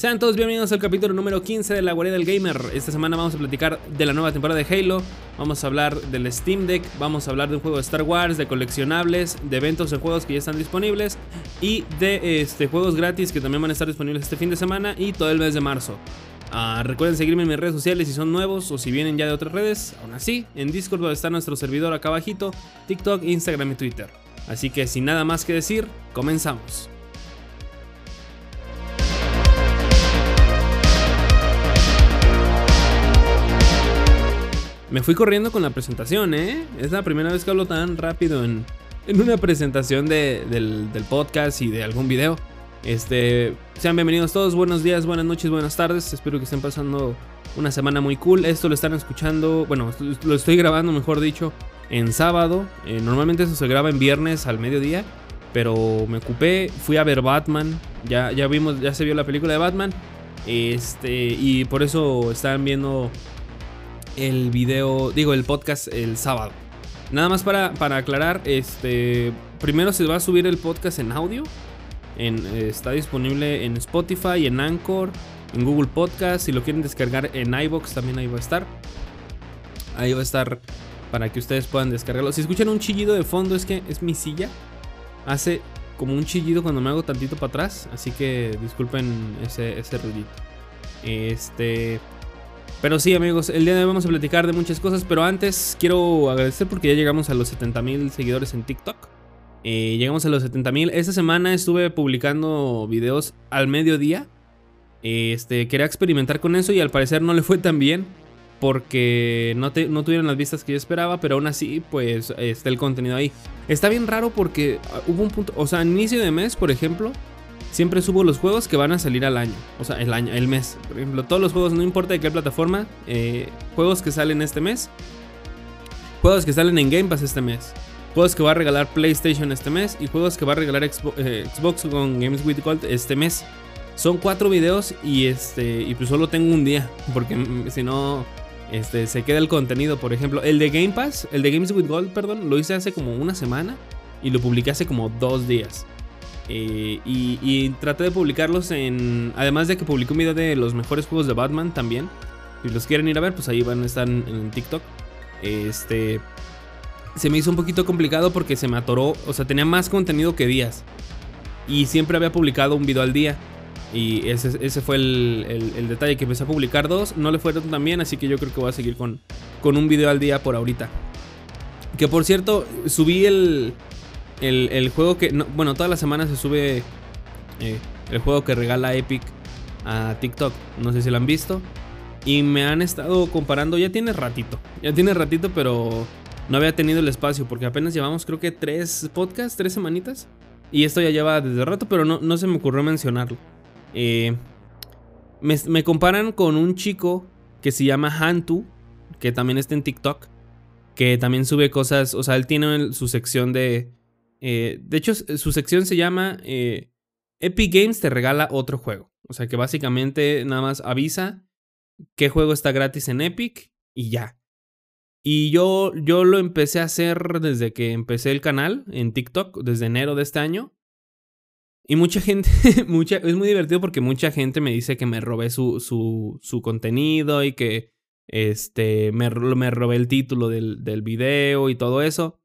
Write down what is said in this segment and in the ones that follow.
Sean todos bienvenidos al capítulo número 15 de la Guardia del Gamer. Esta semana vamos a platicar de la nueva temporada de Halo, vamos a hablar del Steam Deck, vamos a hablar de un juego de Star Wars, de coleccionables, de eventos de juegos que ya están disponibles y de este, juegos gratis que también van a estar disponibles este fin de semana y todo el mes de marzo. Ah, recuerden seguirme en mis redes sociales si son nuevos o si vienen ya de otras redes. Aún así, en Discord está nuestro servidor acá abajito, TikTok, Instagram y Twitter. Así que sin nada más que decir, comenzamos. Me fui corriendo con la presentación, ¿eh? Es la primera vez que hablo tan rápido en, una presentación del, podcast y de algún video. Este, sean bienvenidos todos, buenos días, buenas noches, buenas tardes. Espero que estén pasando una semana muy cool. Esto lo están escuchando, bueno, lo estoy grabando, mejor dicho, en sábado. Eh, normalmente eso se graba en viernes al mediodía, pero me ocupé, fui a ver Batman. Ya, ya vimos, ya se vio la película de Batman. Este, y por eso están viendo el video, digo, el podcast el sábado. Nada más para, para aclarar, este, primero se va a subir el podcast en audio. En, está disponible en Spotify, en Anchor, en Google Podcast. Si lo quieren descargar en iBox, también ahí va a estar. Ahí va a estar para que ustedes puedan descargarlo. Si escuchan un chillido de fondo, es que es mi silla. Hace como un chillido cuando me hago tantito para atrás. Así que disculpen ese, ese ruidito. Este. Pero sí, amigos, el día de hoy vamos a platicar de muchas cosas, pero antes quiero agradecer porque ya llegamos a los 70 mil seguidores en TikTok. Eh, llegamos a los 70 mil. Esta semana estuve publicando videos al mediodía. Este, quería experimentar con eso y al parecer no le fue tan bien porque no, no tuvieron las vistas que yo esperaba, pero aún así, pues está el contenido ahí. Está bien raro porque hubo un punto, o sea, inicio de mes, por ejemplo, siempre subo los juegos que van a salir al año. O sea, el año, el mes. Por ejemplo, todos los juegos, no importa de qué plataforma, eh, juegos que salen este mes. Juegos que salen en Game Pass este mes. Juegos que va a regalar PlayStation este mes. Y juegos que va a regalar eh, Xbox, con Games with Gold este mes. Son cuatro videos y este. Y pues solo tengo un día. Porque si no. Este, se queda el contenido. Por ejemplo, el de Game Pass, el de Games with Gold, perdón, lo hice hace como una semana. Y lo publiqué hace como dos días. Eh, y, traté de publicarlos en. Además de que publiqué un video de los mejores juegos de Batman también. Si los quieren ir a ver, pues ahí van a estar en, TikTok. Este. Se me hizo un poquito complicado porque se me atoró. O sea, tenía más contenido que días. Y siempre había publicado un video al día. Y ese, fue el, detalle, que empecé a publicar dos. No le fueron tan bien, así que yo creo que voy a seguir con, con un video al día por ahorita. Que por cierto, subí el, el, juego que. bueno, todas las semanas se sube eh, el juego que regala Epic a TikTok. No sé si lo han visto. Y me han estado comparando. Ya tiene ratito. Ya tiene ratito, pero no había tenido el espacio. Porque apenas llevamos, creo que tres podcasts, tres semanitas. Y esto ya lleva desde rato, pero no, no se me ocurrió mencionarlo. Eh, me, me, comparan con un chico que se llama Hantu, que también está en TikTok, que también sube cosas, o sea, él tiene su sección de, eh, de hecho, su sección se llama eh, Epic Games te regala otro juego. O sea que básicamente nada más avisa qué juego está gratis en Epic y ya. Y yo, yo lo empecé a hacer desde que empecé el canal en TikTok, desde enero de este año. Y mucha gente, mucha, es muy divertido porque mucha gente me dice que me robé su, su, su contenido y que este, me, me robé el título del, del video y todo eso.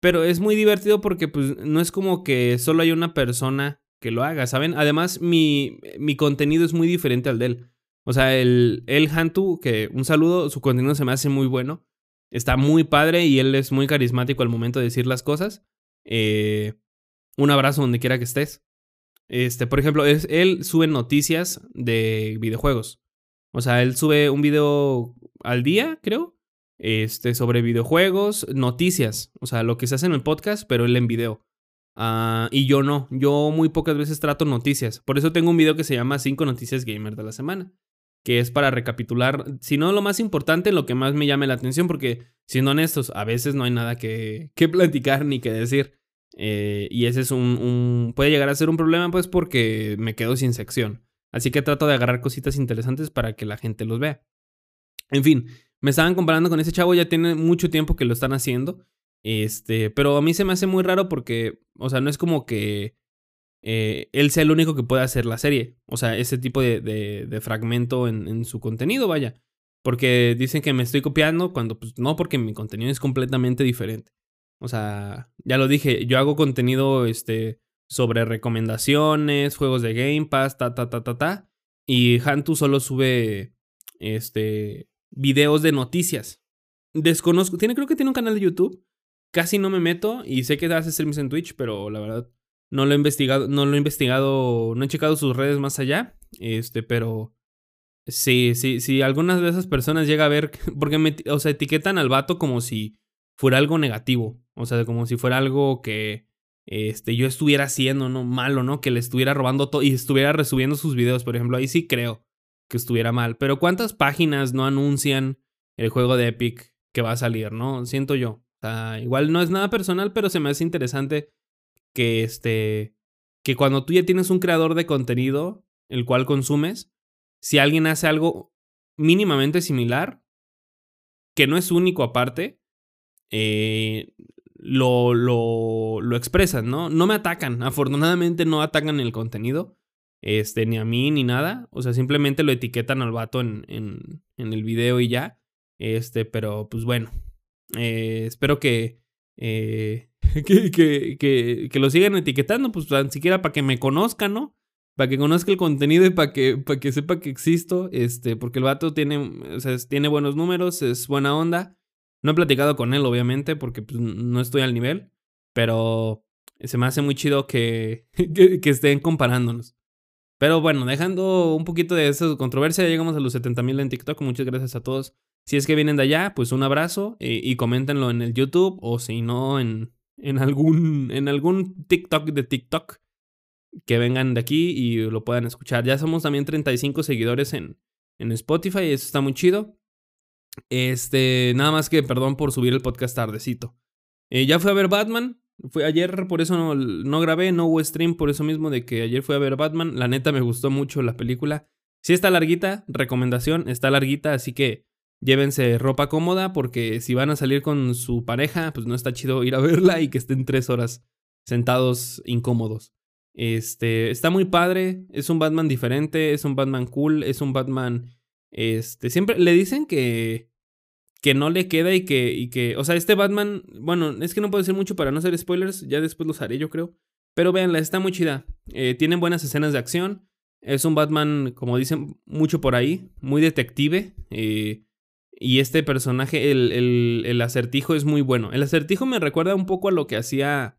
Pero es muy divertido porque pues no es como que solo hay una persona que lo haga, ¿saben? Además, mi, mi contenido es muy diferente al de él. O sea, el, el Hantu, que un saludo, su contenido se me hace muy bueno. Está muy padre y él es muy carismático al momento de decir las cosas. Eh, un abrazo donde quiera que estés. Este, por ejemplo, es, él sube noticias de videojuegos. O sea, él sube un video al día, creo este, sobre videojuegos, noticias, o sea, lo que se hace en el podcast, pero él en video. Ah, y yo no, yo muy pocas veces trato noticias. Por eso tengo un video que se llama 5 noticias gamer de la semana, que es para recapitular, si no lo más importante, lo que más me llame la atención, porque siendo honestos, a veces no hay nada que, que platicar ni que decir. Eh, y ese es un, un, puede llegar a ser un problema, pues porque me quedo sin sección. Así que trato de agarrar cositas interesantes para que la gente los vea. En fin, me estaban comparando con ese chavo, ya tiene mucho tiempo que lo están haciendo. Este, pero a mí se me hace muy raro porque, o sea, no es como que eh, él sea el único que pueda hacer la serie. O sea, ese tipo de, de, fragmento en, en, su contenido, vaya. Porque dicen que me estoy copiando cuando pues no, porque mi contenido es completamente diferente. O sea, ya lo dije, yo hago contenido este, sobre recomendaciones, juegos de Game Pass, ta, ta, ta, ta, ta. Y Hantu solo sube este, videos de noticias. Desconozco, tiene, creo que tiene un canal de YouTube. Casi no me meto y sé que hace streams en Twitch, pero la verdad no lo he investigado, no lo he investigado, no he checado sus redes más allá. Este, pero sí, sí, sí, algunas de esas personas llega a ver, porque me, o sea, etiquetan al vato como si fuera algo negativo, o sea, como si fuera algo que este, yo estuviera haciendo, ¿no? Malo, ¿no? Que le estuviera robando todo y estuviera resubiendo sus videos, por ejemplo, ahí sí creo que estuviera mal. Pero ¿cuántas páginas no anuncian el juego de Epic que va a salir, no? Siento yo. Igual no es nada personal, pero se me hace interesante que este que cuando tú ya tienes un creador de contenido el cual consumes, si alguien hace algo mínimamente similar, que no es único aparte, eh, lo, lo, lo expresan, ¿no? No me atacan, afortunadamente no atacan el contenido, este, ni a mí ni nada, o sea, simplemente lo etiquetan al vato en, en, en el video y ya, este, pero pues bueno, eh, espero que, eh, que, que, que, que, lo sigan etiquetando, pues ni siquiera para que me conozcan, ¿no? Para que conozca el contenido y para que, que sepa que existo, este, porque el vato tiene, o sea, tiene buenos números, es buena onda. No he platicado con él, obviamente, porque pues, no estoy al nivel, pero se me hace muy chido que, que, estén comparándonos. Pero bueno, dejando un poquito de esa controversia, llegamos a los 70 mil en TikTok. Muchas gracias a todos. Si es que vienen de allá, pues un abrazo eh, y coméntenlo en el YouTube o si no en, en, algún, en algún TikTok de TikTok que vengan de aquí y lo puedan escuchar. Ya somos también 35 seguidores en, en Spotify, eso está muy chido. Este, nada más que perdón por subir el podcast tardecito. Eh, ya fui a ver Batman. Fue ayer, por eso no, no, grabé, no hubo stream, por eso mismo de que ayer fui a ver Batman. La neta me gustó mucho la película. Si está larguita, recomendación, está larguita, así que llévense ropa cómoda porque si van a salir con su pareja, pues no está chido ir a verla y que estén tres horas sentados incómodos. Este, está muy padre, es un Batman diferente, es un Batman cool, es un Batman este, siempre le dicen que, que no le queda y que, y que, o sea, este Batman, bueno, es que no puedo decir mucho para no hacer spoilers, ya después los haré yo creo, pero véanla, está muy chida, eh, tienen buenas escenas de acción, es un Batman, como dicen mucho por ahí, muy detective, eh, y este personaje, el, el, el, acertijo es muy bueno. El acertijo me recuerda un poco a lo que hacía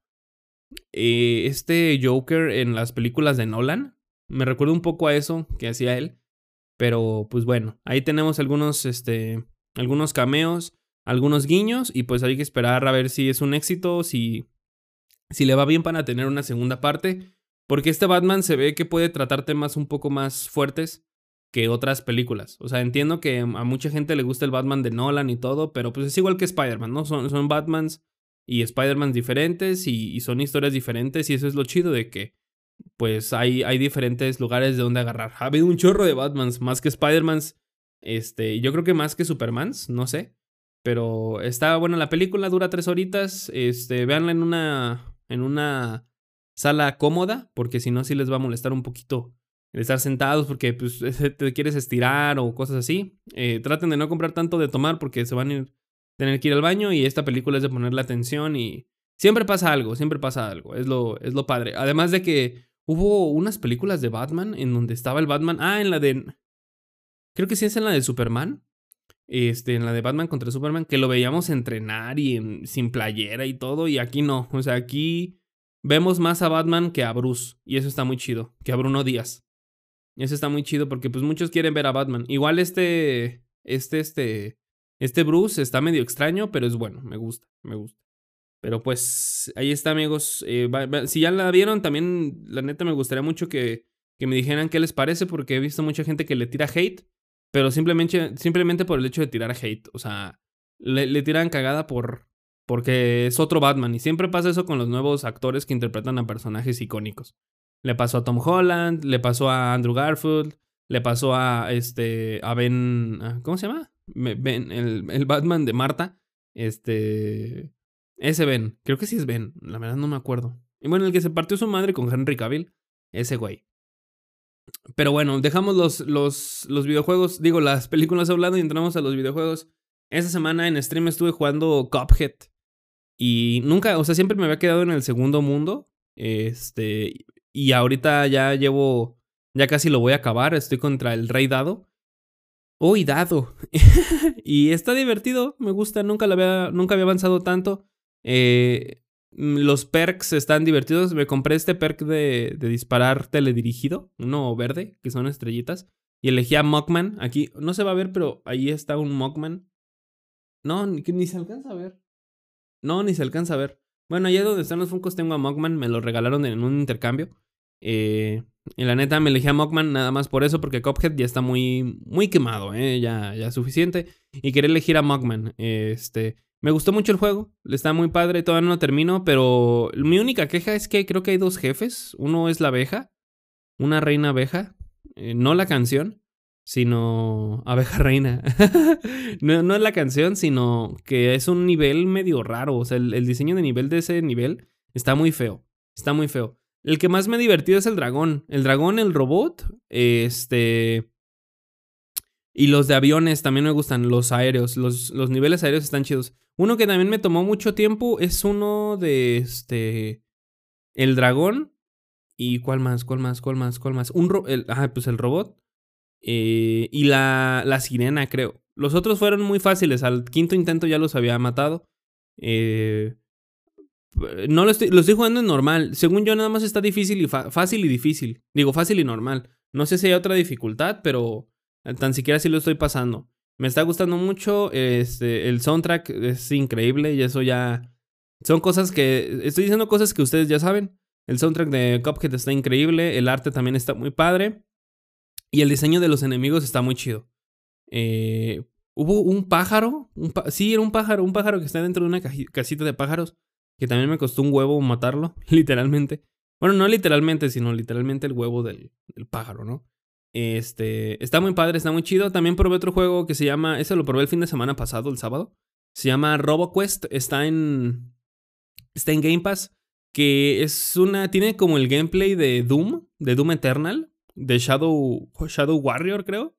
eh, este Joker en las películas de Nolan. Me recuerda un poco a eso que hacía él. Pero pues bueno, ahí tenemos algunos, este, algunos cameos, algunos guiños y pues hay que esperar a ver si es un éxito, si, si le va bien para tener una segunda parte. Porque este Batman se ve que puede tratar temas un poco más fuertes que otras películas. O sea, entiendo que a mucha gente le gusta el Batman de Nolan y todo, pero pues es igual que Spider-Man, ¿no? Son, son Batmans y Spider-Man diferentes y, son historias diferentes y eso es lo chido de que pues hay, hay diferentes lugares de donde agarrar. Ha habido un chorro de Batmans, más que Spider-Mans. Este, yo creo que más que Supermans, no sé. Pero está buena la película, dura tres horitas. Este, véanla en una, en una sala cómoda, porque si no, sí les va a molestar un poquito el estar sentados, porque pues, te quieres estirar o cosas así. Eh, traten de no comprar tanto de tomar, porque se van a tener que ir al baño. Y esta película es de ponerle atención y siempre pasa algo, siempre pasa algo. Es lo, es lo padre. Además de que Hubo unas películas de Batman en donde estaba el Batman. Ah, en la de. Creo que sí es en la de Superman. Este, en la de Batman contra Superman, que lo veíamos entrenar y sin playera y todo. Y aquí no. O sea, aquí vemos más a Batman que a Bruce. Y eso está muy chido. Que a Bruno Díaz. Eso está muy chido porque pues muchos quieren ver a Batman. Igual este. Este, este. Este Bruce está medio extraño, pero es bueno. Me gusta, me gusta. Pero pues ahí está, amigos. Eh, si ya la vieron, también la neta me gustaría mucho que, que, me dijeran qué les parece, porque he visto mucha gente que le tira hate, pero simplemente, simplemente por el hecho de tirar hate. O sea, le, tiran cagada por. Porque es otro Batman. Y siempre pasa eso con los nuevos actores que interpretan a personajes icónicos. Le pasó a Tom Holland, le pasó a Andrew Garfield, le pasó a este. a Ben. ¿Cómo se llama? Ben, el, el Batman de Marta. Este. Ese Ben, creo que sí es Ben, la verdad no me acuerdo. Y bueno, el que se partió su madre con Henry Cavill, ese güey. Pero bueno, dejamos los, los, los videojuegos, digo, las películas hablando y entramos a los videojuegos. Esta semana en stream estuve jugando Cuphead. Y nunca, o sea, siempre me había quedado en el segundo mundo. Este, y ahorita ya llevo, ya casi lo voy a acabar. Estoy contra el Rey Dado. Uy, Dado. y está divertido, me gusta, nunca, lo había, nunca había avanzado tanto. Eh, los perks están divertidos. Me compré este perk de, disparar teledirigido, uno verde, que son estrellitas. Y elegí a Mockman. Aquí no se va a ver, pero ahí está un Mockman. No, ni, ni se alcanza a ver. No, ni se alcanza a ver. Bueno, allá donde están los Funkos tengo a Mockman. Me lo regalaron en un intercambio. Eh, y la neta me elegí a Mockman nada más por eso, porque Cophead ya está muy, muy quemado, ¿eh? Ya, ya suficiente. Y quería elegir a Mockman. Este, me gustó mucho el juego, está muy padre, todavía no termino, pero mi única queja es que creo que hay dos jefes. Uno es la abeja, una reina abeja, eh, no la canción, sino abeja reina. no, no, es la canción, sino que es un nivel medio raro. O sea, el, el, diseño de nivel de ese nivel está muy feo. Está muy feo. El que más me ha divertido es el dragón. El dragón, el robot, este... Y los de aviones también me gustan, los aéreos, los, los niveles aéreos están chidos. Uno que también me tomó mucho tiempo es uno de este. El dragón. ¿Y cuál más? ¿Cuál más? ¿Cuál más? ¿Cuál más? Un ro ah, pues el robot. Eh, y la, la sirena, creo. Los otros fueron muy fáciles. Al quinto intento ya los había matado. Eh, no lo estoy, lo estoy jugando en normal. Según yo, nada más está difícil y fácil y difícil. Digo, fácil y normal. No sé si hay otra dificultad, pero tan siquiera sí lo estoy pasando. Me está gustando mucho. Este, el soundtrack es increíble y eso ya. Son cosas que. Estoy diciendo cosas que ustedes ya saben. El soundtrack de Cuphead está increíble. El arte también está muy padre. Y el diseño de los enemigos está muy chido. Eh, hubo un pájaro. Un sí, era un pájaro. Un pájaro que está dentro de una casita de pájaros. Que también me costó un huevo matarlo. Literalmente. Bueno, no literalmente, sino literalmente el huevo del, del pájaro, ¿no? Este, está muy padre, está muy chido. También probé otro juego que se llama, ese lo probé el fin de semana pasado, el sábado. Se llama RoboQuest, está en está en Game Pass, que es una tiene como el gameplay de Doom, de Doom Eternal, de Shadow Shadow Warrior, creo.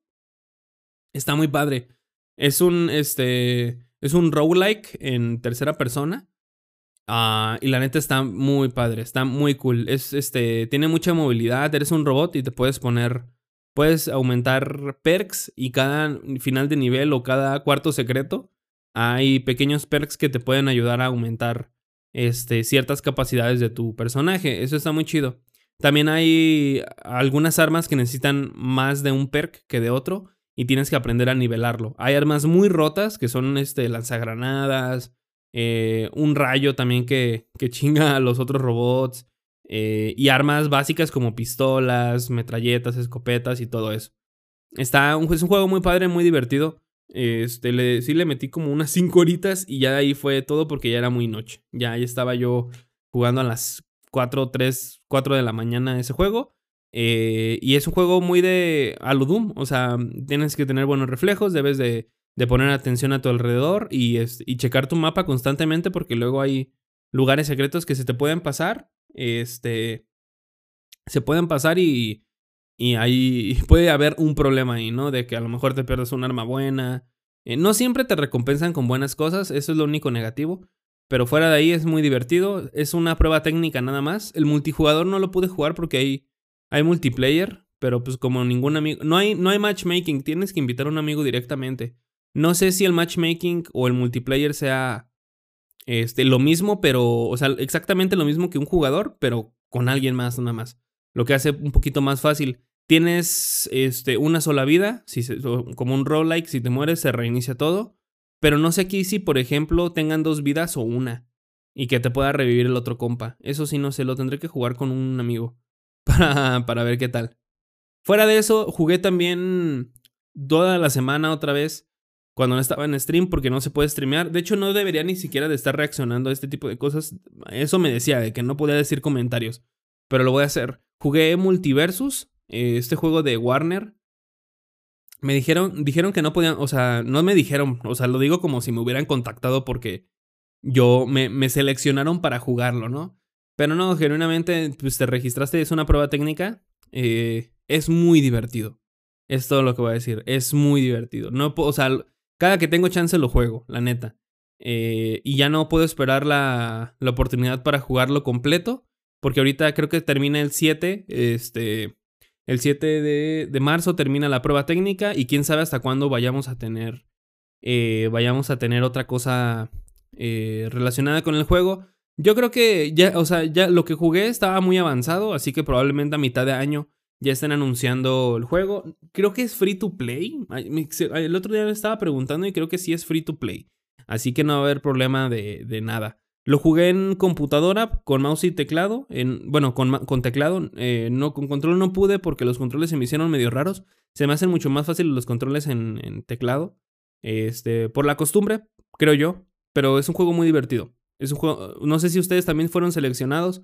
Está muy padre. Es un este es un roguelike en tercera persona. Uh, y la neta está muy padre, está muy cool. Es este tiene mucha movilidad, eres un robot y te puedes poner Puedes aumentar perks y cada final de nivel o cada cuarto secreto hay pequeños perks que te pueden ayudar a aumentar este, ciertas capacidades de tu personaje. Eso está muy chido. También hay algunas armas que necesitan más de un perk que de otro y tienes que aprender a nivelarlo. Hay armas muy rotas que son este, lanzagranadas, eh, un rayo también que, que chinga a los otros robots. Eh, y armas básicas como pistolas, metralletas, escopetas y todo eso. Está un, es un juego muy padre, muy divertido. Este, le, sí le metí como unas 5 horitas y ya ahí fue todo porque ya era muy noche. Ya ahí estaba yo jugando a las 4, 3, 4 de la mañana ese juego. Eh, y es un juego muy de Aludum. O sea, tienes que tener buenos reflejos, debes de, de poner atención a tu alrededor y, y checar tu mapa constantemente porque luego hay lugares secretos que se te pueden pasar este, se pueden pasar y, y ahí puede haber un problema ahí, ¿no? De que a lo mejor te pierdes un arma buena. Eh, no siempre te recompensan con buenas cosas, eso es lo único negativo. Pero fuera de ahí es muy divertido, es una prueba técnica nada más. El multijugador no lo pude jugar porque hay, hay multiplayer, pero pues como ningún amigo... No hay, no hay matchmaking, tienes que invitar a un amigo directamente. No sé si el matchmaking o el multiplayer sea este, lo mismo, pero, o sea, exactamente lo mismo que un jugador, pero con alguien más nada más. Lo que hace un poquito más fácil. Tienes este, una sola vida, si como un roguelike, si te mueres se reinicia todo. Pero no sé aquí si, por ejemplo, tengan dos vidas o una. Y que te pueda revivir el otro compa. Eso sí, no sé, lo tendré que jugar con un amigo. Para, para ver qué tal. Fuera de eso, jugué también toda la semana otra vez cuando no estaba en stream porque no se puede streamear. De hecho, no debería ni siquiera de estar reaccionando a este tipo de cosas. Eso me decía, de que no podía decir comentarios. Pero lo voy a hacer. Jugué Multiversus, eh, este juego de Warner. Me dijeron, dijeron que no podían, o sea, no me dijeron, o sea, lo digo como si me hubieran contactado porque yo me, seleccionaron para jugarlo, ¿no? Pero no, genuinamente, pues te registraste, es una prueba técnica. Eh, es muy divertido. Es todo lo que voy a decir. Es muy divertido. No, o sea, cada que tengo chance lo juego, la neta. Eh, y ya no puedo esperar la, la, oportunidad para jugarlo completo. Porque ahorita creo que termina el 7. Este. El 7 de, de marzo termina la prueba técnica. Y quién sabe hasta cuándo vayamos a tener. Eh, vayamos a tener otra cosa eh, relacionada con el juego. Yo creo que ya, o sea, ya lo que jugué estaba muy avanzado, así que probablemente a mitad de año ya estén anunciando el juego. Creo que es free to play. El otro día me estaba preguntando y creo que sí es free to play. Así que no va a haber problema de, de nada. Lo jugué en computadora con mouse y teclado. En, bueno, con, con teclado. Eh, no, con control no pude porque los controles se me hicieron medio raros. Se me hacen mucho más fáciles los controles en, en teclado. Este, por la costumbre, creo yo. Pero es un juego muy divertido. Es un juego. No sé si ustedes también fueron seleccionados.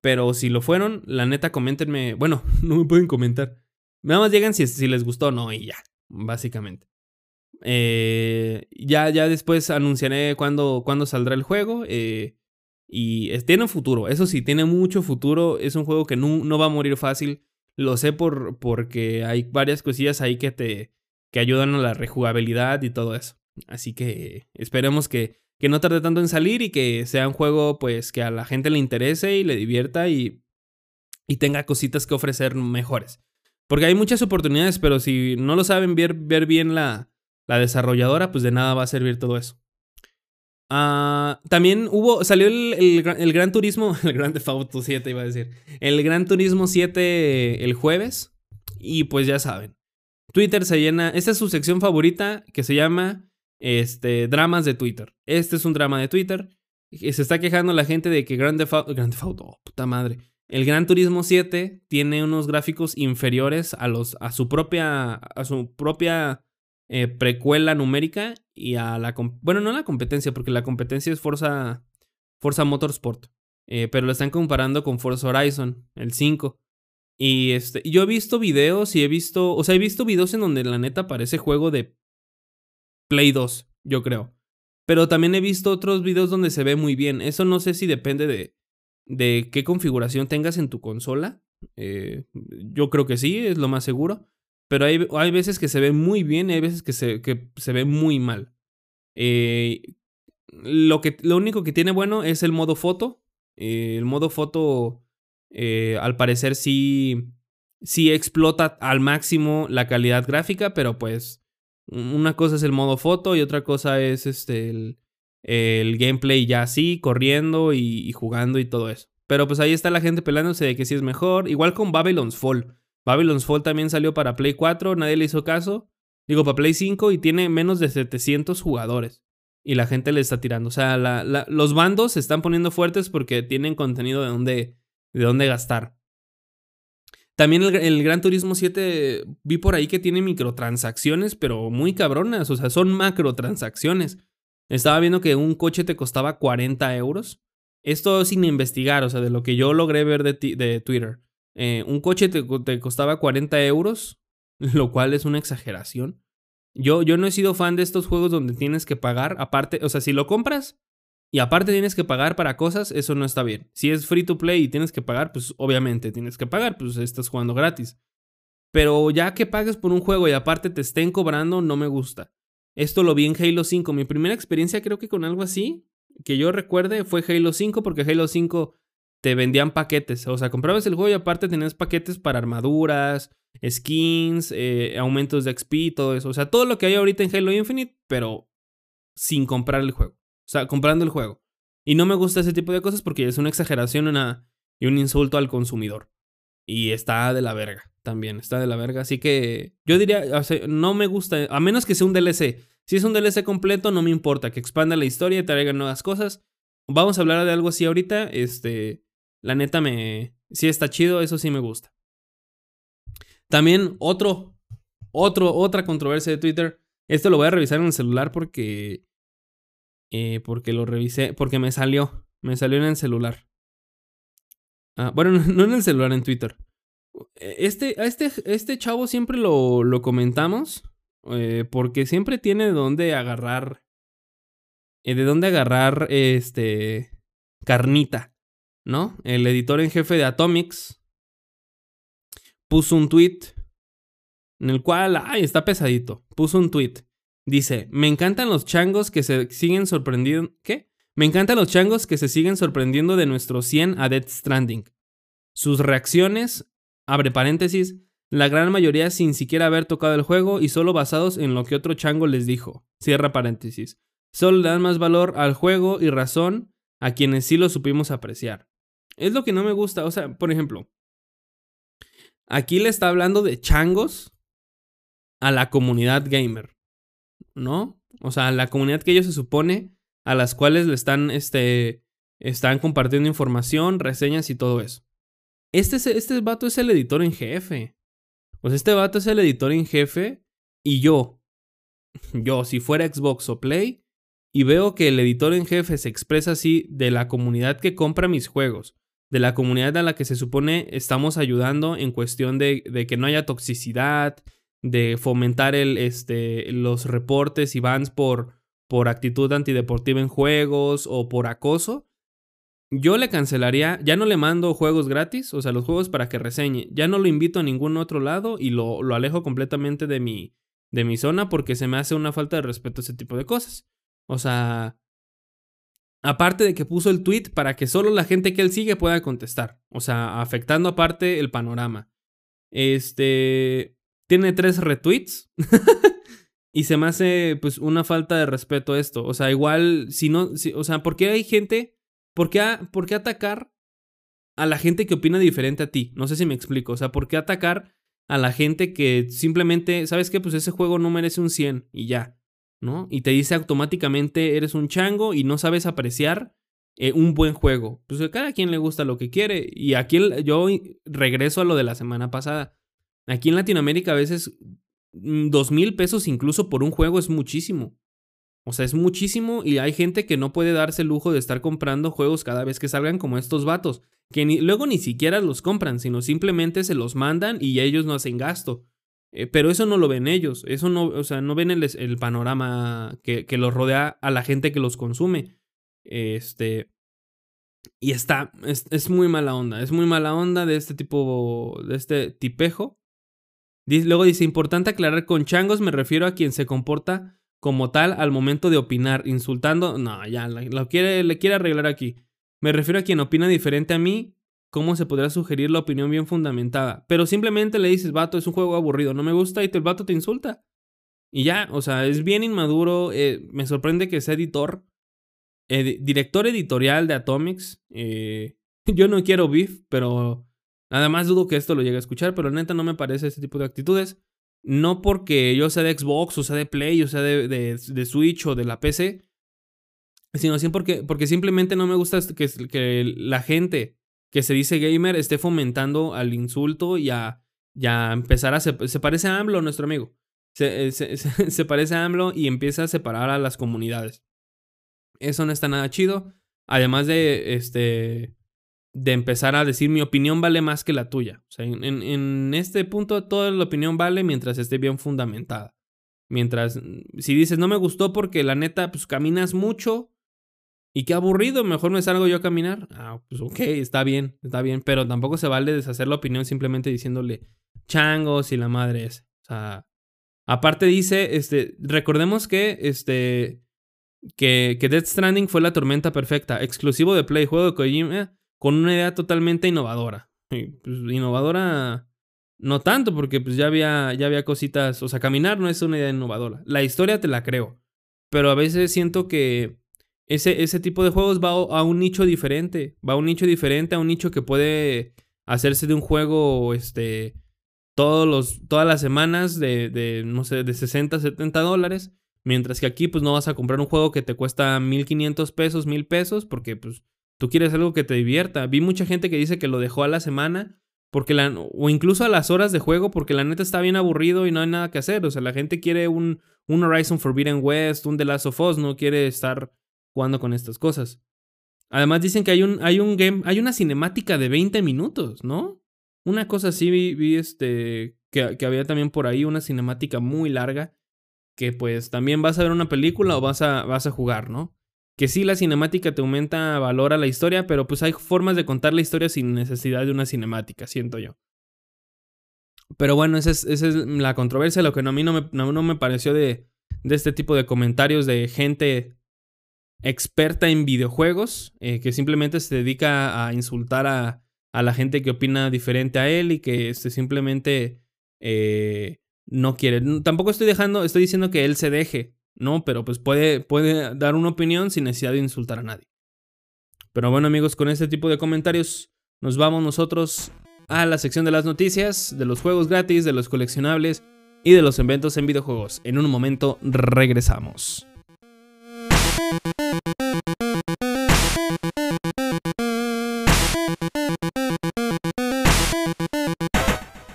Pero si lo fueron, la neta, coméntenme. Bueno, no me pueden comentar. Nada más llegan si, si les gustó o no, y ya. Básicamente. Eh, ya, ya después anunciaré cuándo, saldrá el juego. Eh, y tiene futuro. Eso sí, tiene mucho futuro. Es un juego que no, no va a morir fácil. Lo sé por, porque hay varias cosillas ahí que te que ayudan a la rejugabilidad y todo eso. Así que esperemos que que no tarde tanto en salir y que sea un juego pues que a la gente le interese y le divierta y, y tenga cositas que ofrecer mejores. Porque hay muchas oportunidades, pero si no lo saben ver, ver bien la, la desarrolladora, pues de nada va a servir todo eso. Ah, también hubo, salió el, el, Gran Turismo, el Gran Auto 7 iba a decir, el Gran Turismo 7 el jueves y pues ya saben, Twitter se llena, esta es su sección favorita que se llama este, dramas de Twitter. Este es un drama de Twitter. Se está quejando la gente de que Grand Theft Auto, oh, puta madre. El Gran Turismo 7 tiene unos gráficos inferiores a los a su propia a su propia eh, precuela numérica y a la bueno, no la competencia porque la competencia es Forza Forza Motorsport. Eh, pero lo están comparando con Forza Horizon, el 5. Y este, yo he visto videos y he visto, o sea, he visto videos en donde la neta parece juego de Play 2, yo creo. Pero también he visto otros videos donde se ve muy bien. Eso no sé si depende de, de qué configuración tengas en tu consola. Eh, yo creo que sí, es lo más seguro. Pero hay, hay, veces que se ve muy bien y hay veces que se, que se ve muy mal. Eh, lo, que, lo único que tiene bueno es el modo foto. Eh, el modo foto, al parecer, sí, sí explota al máximo la calidad gráfica, pero pues una cosa es el modo foto y otra cosa es este el, el gameplay ya así, corriendo y, jugando y todo eso. Pero pues ahí está la gente peleándose de que sí es mejor. Igual con Babylon's Fall. Babylon's Fall también salió para Play 4, nadie le hizo caso. Digo, para Play 5 y tiene menos de 700 jugadores. Y la gente le está tirando. O sea, los bandos se están poniendo fuertes porque tienen contenido de dónde, de dónde gastar. También el, Gran Turismo 7 vi por ahí que tiene microtransacciones, pero muy cabronas, o sea, son macrotransacciones. Estaba viendo que un coche te costaba 40 euros. Esto sin investigar, o sea, de lo que yo logré ver de, Twitter. Eh, un coche te, te, costaba 40 euros, lo cual es una exageración. Yo, yo no he sido fan de estos juegos donde tienes que pagar, aparte, o sea, si lo compras, y aparte tienes que pagar para cosas, eso no está bien. Si es free to play y tienes que pagar, pues obviamente tienes que pagar, pues estás jugando gratis. Pero ya que pagues por un juego y aparte te estén cobrando, no me gusta. Esto lo vi en Halo 5. Mi primera experiencia creo que con algo así, que yo recuerde, fue Halo 5 porque Halo 5 te vendían paquetes. O sea, comprabas el juego y aparte tenías paquetes para armaduras, skins, eh, aumentos de XP, todo eso. O sea, todo lo que hay ahorita en Halo Infinite, pero sin comprar el juego. O sea, comprando el juego. Y no me gusta ese tipo de cosas porque es una exageración una, y un insulto al consumidor. Y está de la verga también, está de la verga. Así que yo diría, no me gusta, a menos que sea un DLC. Si es un DLC completo, no me importa, que expanda la historia y traiga nuevas cosas. Vamos a hablar de algo así ahorita. Este, la neta me, sí está chido, eso sí me gusta. También otro, otro, otra controversia de Twitter. Esto lo voy a revisar en el celular porque eh, porque lo revisé, porque me salió, me salió en el celular. Ah, bueno, no en el celular, en Twitter. Este, este, este chavo siempre lo, lo comentamos, eh, porque siempre tiene de dónde agarrar, eh, de dónde agarrar, este, carnita. ¿no? El editor en jefe de Atomics puso un tweet en el cual, ay, está pesadito. Puso un tweet. Dice, me encantan los changos que se siguen sorprendiendo. ¿Qué? Me encantan los changos que se siguen sorprendiendo de nuestro 100 a Death Stranding. Sus reacciones, abre paréntesis, la gran mayoría sin siquiera haber tocado el juego y solo basados en lo que otro chango les dijo. Cierra paréntesis. Solo le dan más valor al juego y razón a quienes sí lo supimos apreciar. Es lo que no me gusta. O sea, por ejemplo, aquí le está hablando de changos a la comunidad gamer. ¿No? O sea, la comunidad que ellos se supone a las cuales le están, este, están compartiendo información, reseñas y todo eso. Este, este vato es el editor en jefe. Pues este vato es el editor en jefe y yo, yo, si fuera Xbox o Play, y veo que el editor en jefe se expresa así de la comunidad que compra mis juegos, de la comunidad a la que se supone estamos ayudando en cuestión de, de que no haya toxicidad, de fomentar el, este, los reportes y bans por, por actitud antideportiva en juegos o por acoso, yo le cancelaría, ya no le mando juegos gratis, o sea, los juegos para que reseñe, ya no lo invito a ningún otro lado y lo, lo alejo completamente de mi, de mi zona porque se me hace una falta de respeto a ese tipo de cosas. O sea, aparte de que puso el tweet para que solo la gente que él sigue pueda contestar, o sea, afectando aparte el panorama. Este, tiene tres retweets. y se me hace pues una falta de respeto esto. O sea, igual, si no, o sea, ¿por qué hay gente ¿Por qué, atacar a la gente que opina diferente a ti? No sé si me explico. O sea, ¿por qué atacar a la gente que simplemente, ¿sabes qué? Pues ese juego no merece un 100 y ya, ¿no? Y te dice automáticamente eres un chango y no sabes apreciar eh, un buen juego. Pues a cada quien le gusta lo que quiere. Y aquí yo regreso a lo de la semana pasada. Aquí en Latinoamérica a veces mm, dos mil pesos incluso por un juego es muchísimo. O sea, es muchísimo y hay gente que no puede darse el lujo de estar comprando juegos cada vez que salgan como estos vatos, que luego ni siquiera los compran, sino simplemente se los mandan y ellos no hacen gasto. Eh, pero eso no lo ven ellos, eso no, o sea, no ven el, panorama que, que, los rodea a la gente que los consume. Este. Y está, es, es, muy mala onda, es muy mala onda de este tipo, de este tipejo. Luego dice, importante aclarar, con changos me refiero a quien se comporta como tal al momento de opinar, insultando. No, ya, lo quiere, le quiere arreglar aquí. Me refiero a quien opina diferente a mí, cómo se podrá sugerir la opinión bien fundamentada. Pero simplemente le dices, vato, es un juego aburrido, no me gusta, y el vato te insulta. Y ya, o sea, es bien inmaduro. Eh, me sorprende que sea editor, director editorial de Atomics. Eh, yo no quiero beef, pero nada más dudo que esto lo llegue a escuchar, pero neta no me parece ese tipo de actitudes. No porque yo sea de Xbox, o sea de Play, o sea de, de, Switch o de la PC, sino porque, porque simplemente no me gusta que, que, la gente que se dice gamer esté fomentando al insulto y a, empezar a... Se, parece a AMLO, nuestro amigo. Se, se, se, parece a AMLO y empieza a separar a las comunidades. Eso no está nada chido. Además de, este, de empezar a decir mi opinión vale más que la tuya. O sea, en, este punto toda la opinión vale mientras esté bien fundamentada. Mientras, si dices no me gustó porque la neta, pues caminas mucho y qué aburrido, mejor me salgo yo a caminar. Ah, pues ok, está bien, está bien, pero tampoco se vale deshacer la opinión simplemente diciéndole changos y la madre es. O sea, aparte dice, este, recordemos que, este, que, que Death Stranding fue la tormenta perfecta, exclusivo de Play, juego de Kojima con una idea totalmente innovadora. Pues, innovadora no tanto, porque pues ya había, ya había cositas, o sea, caminar no es una idea innovadora. La historia te la creo, pero a veces siento que ese, ese tipo de juegos va a un nicho diferente, va a un nicho diferente, a un nicho que puede hacerse de un juego, este, todos los, todas las semanas de, de, no sé, de 60, 70 dólares, mientras que aquí pues no vas a comprar un juego que te cuesta 1500 pesos, 1000 pesos, porque pues Tú quieres algo que te divierta. Vi mucha gente que dice que lo dejó a la semana porque o incluso a las horas de juego porque la neta está bien aburrido y no hay nada que hacer. O sea, la gente quiere un, un Horizon Forbidden West, un The Last of Us, no quiere estar jugando con estas cosas. Además dicen que hay un, hay un game, hay una cinemática de 20 minutos, ¿no? Una cosa así vi, este, que, que, había también por ahí una cinemática muy larga, que pues también vas a ver una película o vas a, vas a jugar, ¿no? Que sí la cinemática te aumenta valor a la historia, pero pues hay formas de contar la historia sin necesidad de una cinemática, siento yo. Pero bueno, esa es, la controversia, lo que a mí no me, pareció de, este tipo de comentarios de gente experta en videojuegos, eh, que simplemente se dedica a insultar a, a, la gente que opina diferente a él y que este, simplemente eh, no quiere. Tampoco estoy dejando, estoy diciendo que él se deje, ¿no? Pero pues puede, puede dar una opinión sin necesidad de insultar a nadie. Pero bueno amigos, con este tipo de comentarios nos vamos nosotros a la sección de las noticias, de los juegos gratis, de los coleccionables y de los eventos en videojuegos. En un momento regresamos.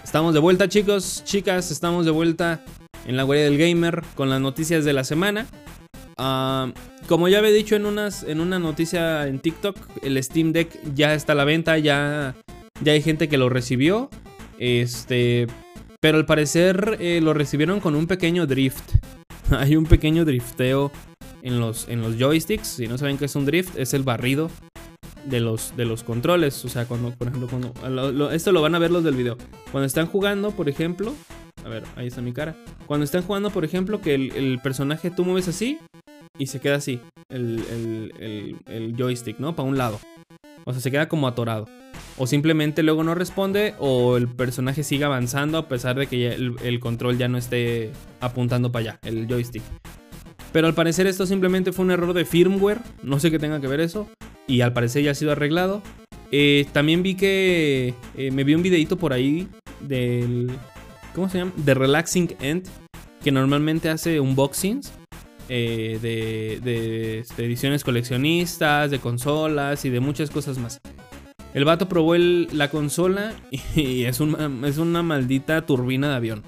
Estamos de vuelta chicos, chicas, estamos de vuelta en la guardia del gamer con las noticias de la semana. Ah, como ya había dicho en, unas, en una noticia en TikTok, el Steam Deck ya está a la venta, ya ya hay gente que lo recibió. Este. Pero al parecer eh, lo recibieron con un pequeño drift. hay un pequeño drifteo en los, en los joysticks. Si no saben qué es un drift, es el barrido de los, de los controles. O sea, cuando, por ejemplo, cuando. esto lo van a ver los del video. Cuando están jugando, por ejemplo. A ver, ahí está mi cara. Cuando están jugando, por ejemplo, que el, personaje tú mueves así y se queda así. El, joystick, ¿no? Para un lado. O sea, se queda como atorado. O simplemente luego no responde o el personaje sigue avanzando a pesar de que el, control ya no esté apuntando para allá, el joystick. Pero al parecer esto simplemente fue un error de firmware, no sé qué tenga que ver eso. Y al parecer ya ha sido arreglado. Eh, también vi que eh, me vi un videito por ahí del... ¿Cómo se llama? De Relaxing End, que normalmente hace unboxings eh, de, este, ediciones coleccionistas, de consolas y de muchas cosas más. El vato probó la consola y es una, es una maldita turbina de avión.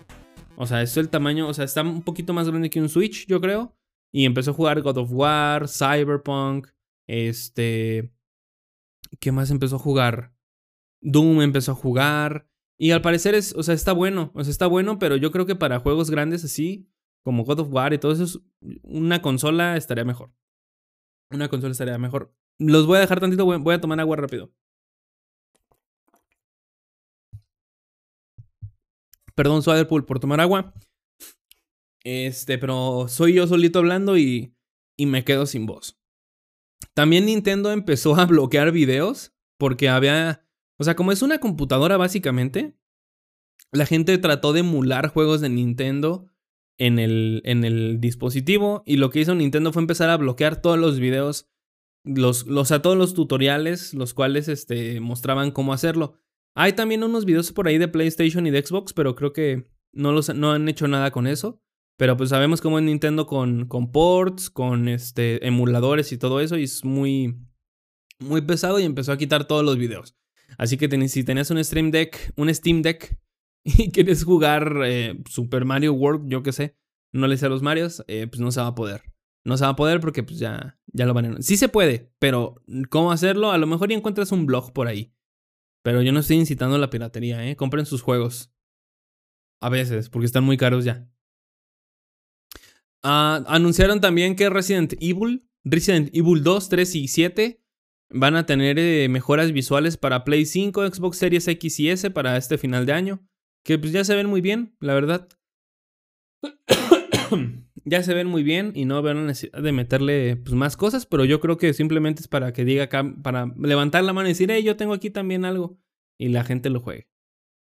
O sea, es el tamaño, o sea, está un poquito más grande que un Switch, yo creo. Y empezó a jugar God of War, Cyberpunk, este... ¿Qué más empezó a jugar? Doom empezó a jugar. Y al parecer es, o sea, está bueno. O sea, está bueno, pero yo creo que para juegos grandes así, como God of War y todo eso, una consola estaría mejor. Una consola estaría mejor. Los voy a dejar tantito, voy a tomar agua rápido. Perdón, Swaderpool, por tomar agua. Este, pero soy yo solito hablando y, y me quedo sin voz. También Nintendo empezó a bloquear videos porque había, o sea, como es una computadora básicamente, la gente trató de emular juegos de Nintendo en el, en el dispositivo y lo que hizo Nintendo fue empezar a bloquear todos los videos, los, los, a todos los tutoriales, los cuales este, mostraban cómo hacerlo. Hay también unos videos por ahí de PlayStation y de Xbox, pero creo que no, los, no han hecho nada con eso. Pero pues sabemos cómo es Nintendo con, con ports, con este, emuladores y todo eso, y es muy, muy pesado y empezó a quitar todos los videos. Así que si tenías un Stream Deck, un Steam Deck y quieres jugar eh, Super Mario World, yo qué sé, no le sé a los Marios, eh, pues no se va a poder. No se va a poder porque pues ya, ya lo van a... Sí se puede, pero ¿cómo hacerlo? A lo mejor ya encuentras un blog por ahí. Pero yo no estoy incitando a la piratería, ¿eh? Compren sus juegos. A veces, porque están muy caros ya. Ah, anunciaron también que Resident Evil, Resident Evil 2, 3 y 7 van a tener eh, mejoras visuales para Play 5, Xbox Series X y S para este final de año. Que pues ya se ven muy bien, la verdad. ya se ven muy bien y no veo la necesidad de meterle pues, más cosas, pero yo creo que simplemente es para que diga acá, para levantar la mano y decir, hey, yo tengo aquí también algo y la gente lo juegue.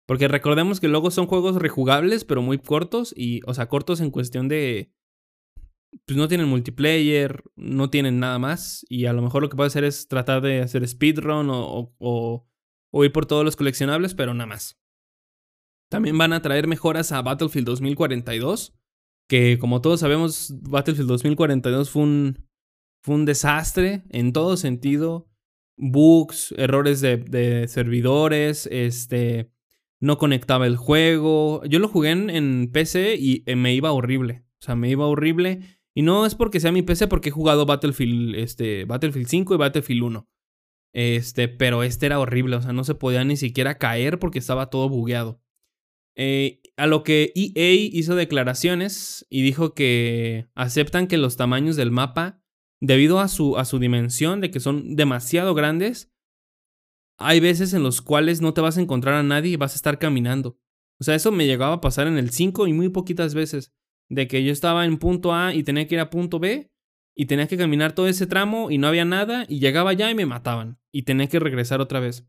Porque recordemos que luego son juegos rejugables, pero muy cortos y, o sea, cortos en cuestión de, pues no tienen multiplayer, no tienen nada más y a lo mejor lo que puede hacer es tratar de hacer speedrun o, o, ir por todos los coleccionables, pero nada más. También van a traer mejoras a Battlefield 2042, que como todos sabemos, Battlefield 2042 fue un, fue un desastre en todo sentido. Bugs, errores de, servidores, este, no conectaba el juego. Yo lo jugué en, PC y eh, me iba horrible. O sea, me iba horrible. Y no es porque sea mi PC, porque he jugado Battlefield, este, Battlefield 5 y Battlefield 1. Este, pero este era horrible. O sea, no se podía ni siquiera caer porque estaba todo bugueado. Eh, a lo que EA hizo declaraciones y dijo que aceptan que los tamaños del mapa debido a su, a su dimensión, de que son demasiado grandes, hay veces en los cuales no te vas a encontrar a nadie y vas a estar caminando. O sea, eso me llegaba a pasar en el 5 y muy poquitas veces. De que yo estaba en punto A y tenía que ir a punto B y tenía que caminar todo ese tramo y no había nada y llegaba allá y me mataban y tenía que regresar otra vez.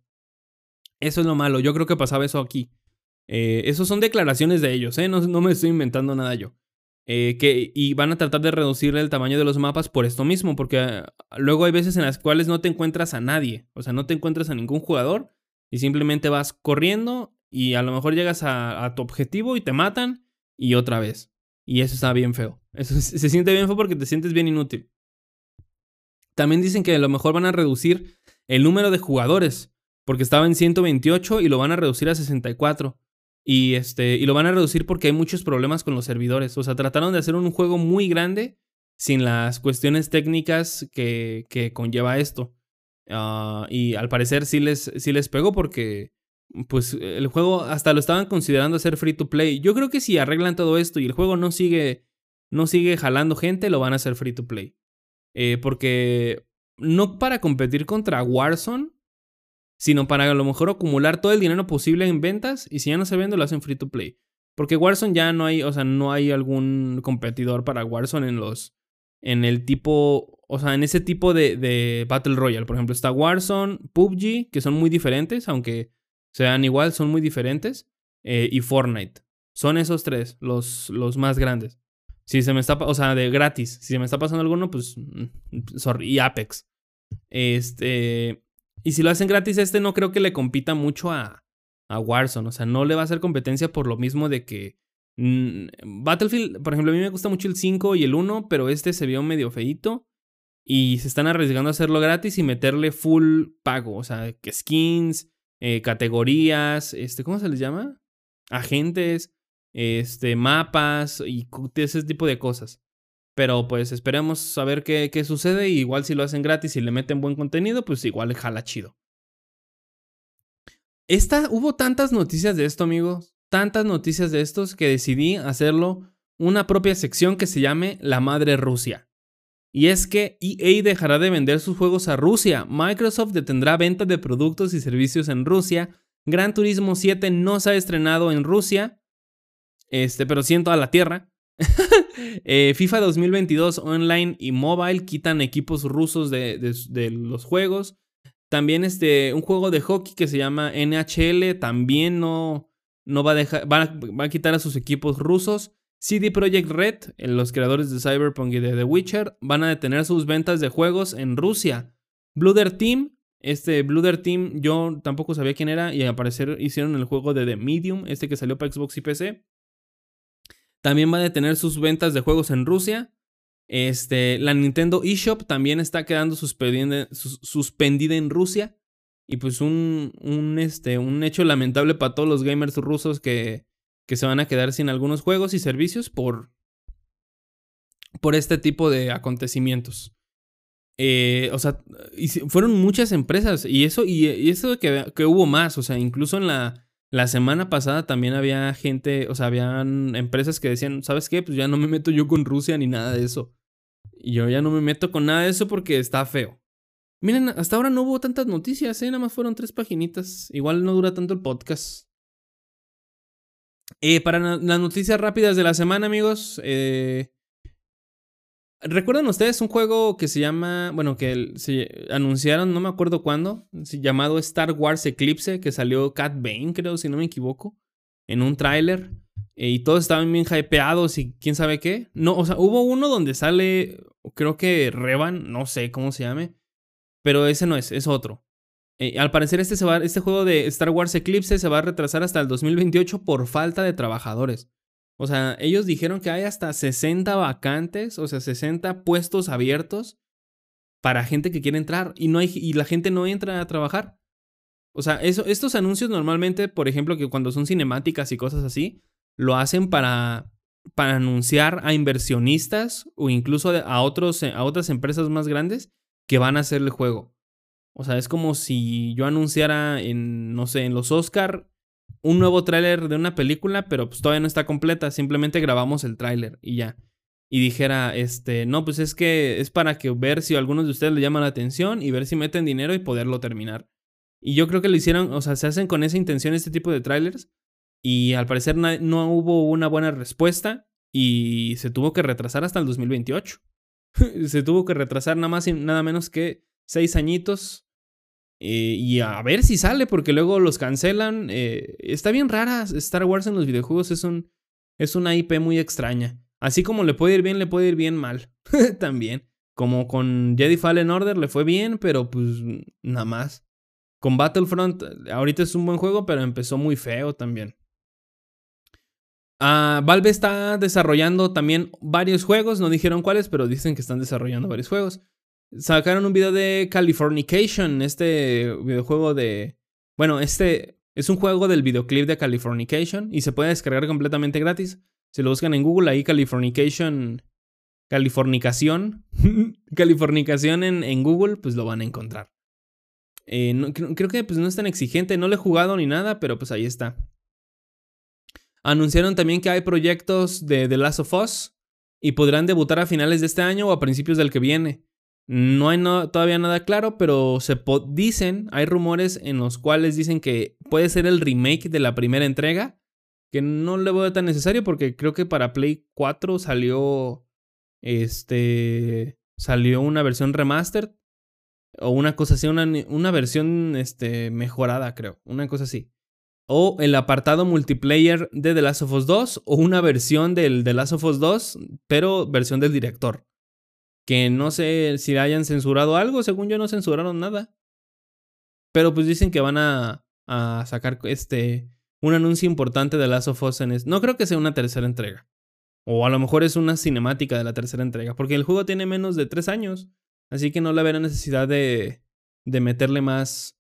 Eso es lo malo, yo creo que pasaba eso aquí. Eh, son declaraciones de ellos, ¿eh? no, no me estoy inventando nada yo. Eh, que, y van a tratar de reducir el tamaño de los mapas por esto mismo, porque ah, luego hay veces en las cuales no te encuentras a nadie, o sea, no te encuentras a ningún jugador y simplemente vas corriendo y a lo mejor llegas a, tu objetivo y te matan y otra vez. Y eso está bien feo. Eso se siente bien feo porque te sientes bien inútil. También dicen que a lo mejor van a reducir el número de jugadores, porque estaba en 128 y lo van a reducir a 64. Y, este, y lo van a reducir porque hay muchos problemas con los servidores. O sea, trataron de hacer un juego muy grande sin las cuestiones técnicas que, que conlleva esto. Ah, y al parecer sí les, sí les pegó porque pues el juego hasta lo estaban considerando hacer free to play. Yo creo que si arreglan todo esto y el juego no sigue, no sigue jalando gente, lo van a hacer free to play. Eh, porque no para competir contra Warzone, sino para a lo mejor acumular todo el dinero posible en ventas y si ya no se vende lo hacen free to play. Porque Warzone ya no hay, o sea, no hay algún competidor para Warzone en los, en el tipo, o sea, en ese tipo de, de Battle Royale. Por ejemplo, está Warzone, PUBG, que son muy diferentes, aunque sean igual, son muy diferentes, eh, y Fortnite. Son esos tres, los, los más grandes. Si se me está, o sea, de gratis. Si se me está pasando alguno, pues, mm, sorry, y Apex. Este, y si lo hacen gratis, este no creo que le compita mucho a, a Warzone. O sea, no le va a hacer competencia por lo mismo de que. Mm, Battlefield, por ejemplo, a mí me gusta mucho el 5 y el 1, pero este se vio medio feito. Y se están arriesgando a hacerlo gratis y meterle full pago. O sea, que skins, eh, categorías, este, ¿cómo se les llama? Agentes, este, mapas y ese tipo de cosas. Pero pues esperemos saber qué, qué sucede. Igual si lo hacen gratis y le meten buen contenido, pues igual jala chido. Esta, hubo tantas noticias de esto, amigos. Tantas noticias de estos que decidí hacerlo una propia sección que se llame La Madre Rusia. Y es que EA dejará de vender sus juegos a Rusia. Microsoft detendrá venta de productos y servicios en Rusia. Gran Turismo 7 no se ha estrenado en Rusia. Este, pero sí en toda la tierra. Eh, FIFA 2022 online y mobile quitan equipos rusos de, los juegos. También este, un juego de hockey que se llama NHL también no, no va, a dejar, va, a quitar a sus equipos rusos. CD Projekt Red, los creadores de Cyberpunk y de The Witcher, van a detener sus ventas de juegos en Rusia. Blooder Team, este Blooder Team yo tampoco sabía quién era y al parecer hicieron el juego de The Medium, este que salió para Xbox y PC. También va a detener sus ventas de juegos en Rusia. Este, la Nintendo eShop también está quedando suspendida, en Rusia. Y pues un, un, este, un hecho lamentable para todos los gamers rusos que, que se van a quedar sin algunos juegos y servicios por, por este tipo de acontecimientos. Eh, o sea, fueron muchas empresas y eso, y, eso que, que, hubo más, o sea, incluso en la, la semana pasada también había gente, o sea, habían empresas que decían, ¿sabes qué? Pues ya no me meto yo con Rusia ni nada de eso. Y yo ya no me meto con nada de eso porque está feo. Miren, hasta ahora no hubo tantas noticias, ¿eh? Nada más fueron tres paginitas. Igual no dura tanto el podcast. Eh, para las noticias rápidas de la semana, amigos, eh, ¿Recuerdan ustedes un juego que se llama, bueno, que se anunciaron, no me acuerdo cuándo, llamado Star Wars Eclipse, que salió Cat Bane, creo, si no me equivoco, en un tráiler? Eh, y todos estaban bien hypeados y quién sabe qué. No, o sea, hubo uno donde sale, creo que Revan, no sé cómo se llame, pero ese no es, es otro. Eh, al parecer este, este juego de Star Wars Eclipse se va a retrasar hasta el 2028 por falta de trabajadores. O sea, ellos dijeron que hay hasta 60 vacantes, o sea, 60 puestos abiertos para gente que quiere entrar y no hay y la gente no entra a trabajar. O sea, eso, estos anuncios normalmente, por ejemplo, que cuando son cinemáticas y cosas así, lo hacen para, para anunciar a inversionistas o incluso a, otros, a otras empresas más grandes que van a hacer el juego. O sea, es como si yo anunciara en, no sé, en los Oscar un nuevo tráiler de una película, pero pues todavía no está completa, simplemente grabamos el tráiler y ya. y dijera, este, no, pues es que es para que ver si a algunos de ustedes le llama la atención y ver si meten dinero y poderlo terminar. Y yo creo que lo hicieron, o sea, se hacen con esa intención este tipo de trailers y al parecer no hubo una buena respuesta y se tuvo que retrasar hasta el 2028. se tuvo que retrasar nada más y nada menos que seis añitos. Eh, y a ver si sale, porque luego los cancelan. Eh, está bien rara Star Wars en los videojuegos, es, un, es una IP muy extraña. Así como le puede ir bien, le puede ir bien mal. También. Como con Jedi Fallen Order le fue bien, pero pues nada más. Con Battlefront, ahorita es un buen juego, pero empezó muy feo también. Ah, Valve está desarrollando también varios juegos, no dijeron cuáles, pero dicen que están desarrollando varios juegos. Sacaron un video de Californication, este videojuego de... Bueno, este es un juego del videoclip de Californication y se puede descargar completamente gratis. Si lo buscan en Google, ahí Californication, Californicación, Californicación en, en, Google, pues lo van a encontrar. Eh, creo que pues, no es tan exigente, no lo he jugado ni nada, pero pues ahí está. Anunciaron también que hay proyectos de The Last of Us y podrán debutar a finales de este año o a principios del que viene. No hay todavía nada claro, pero se dicen, hay rumores en los cuales dicen que puede ser el remake de la primera entrega que no le veo tan necesario porque creo que para Play 4 salió este salió una versión remastered o una cosa así, una, una versión este, mejorada, creo, una cosa así. O el apartado multiplayer de The Last of Us 2 o una versión del The Last of Us 2, pero versión del director. Que no sé si hayan censurado algo, según yo no censuraron nada. Pero pues dicen que van a, sacar este un anuncio importante de Last of Us en No creo que sea una tercera entrega. O a lo mejor es una cinemática de la tercera entrega. Porque el juego tiene menos de tres años. Así que no le verá necesidad de, de meterle más.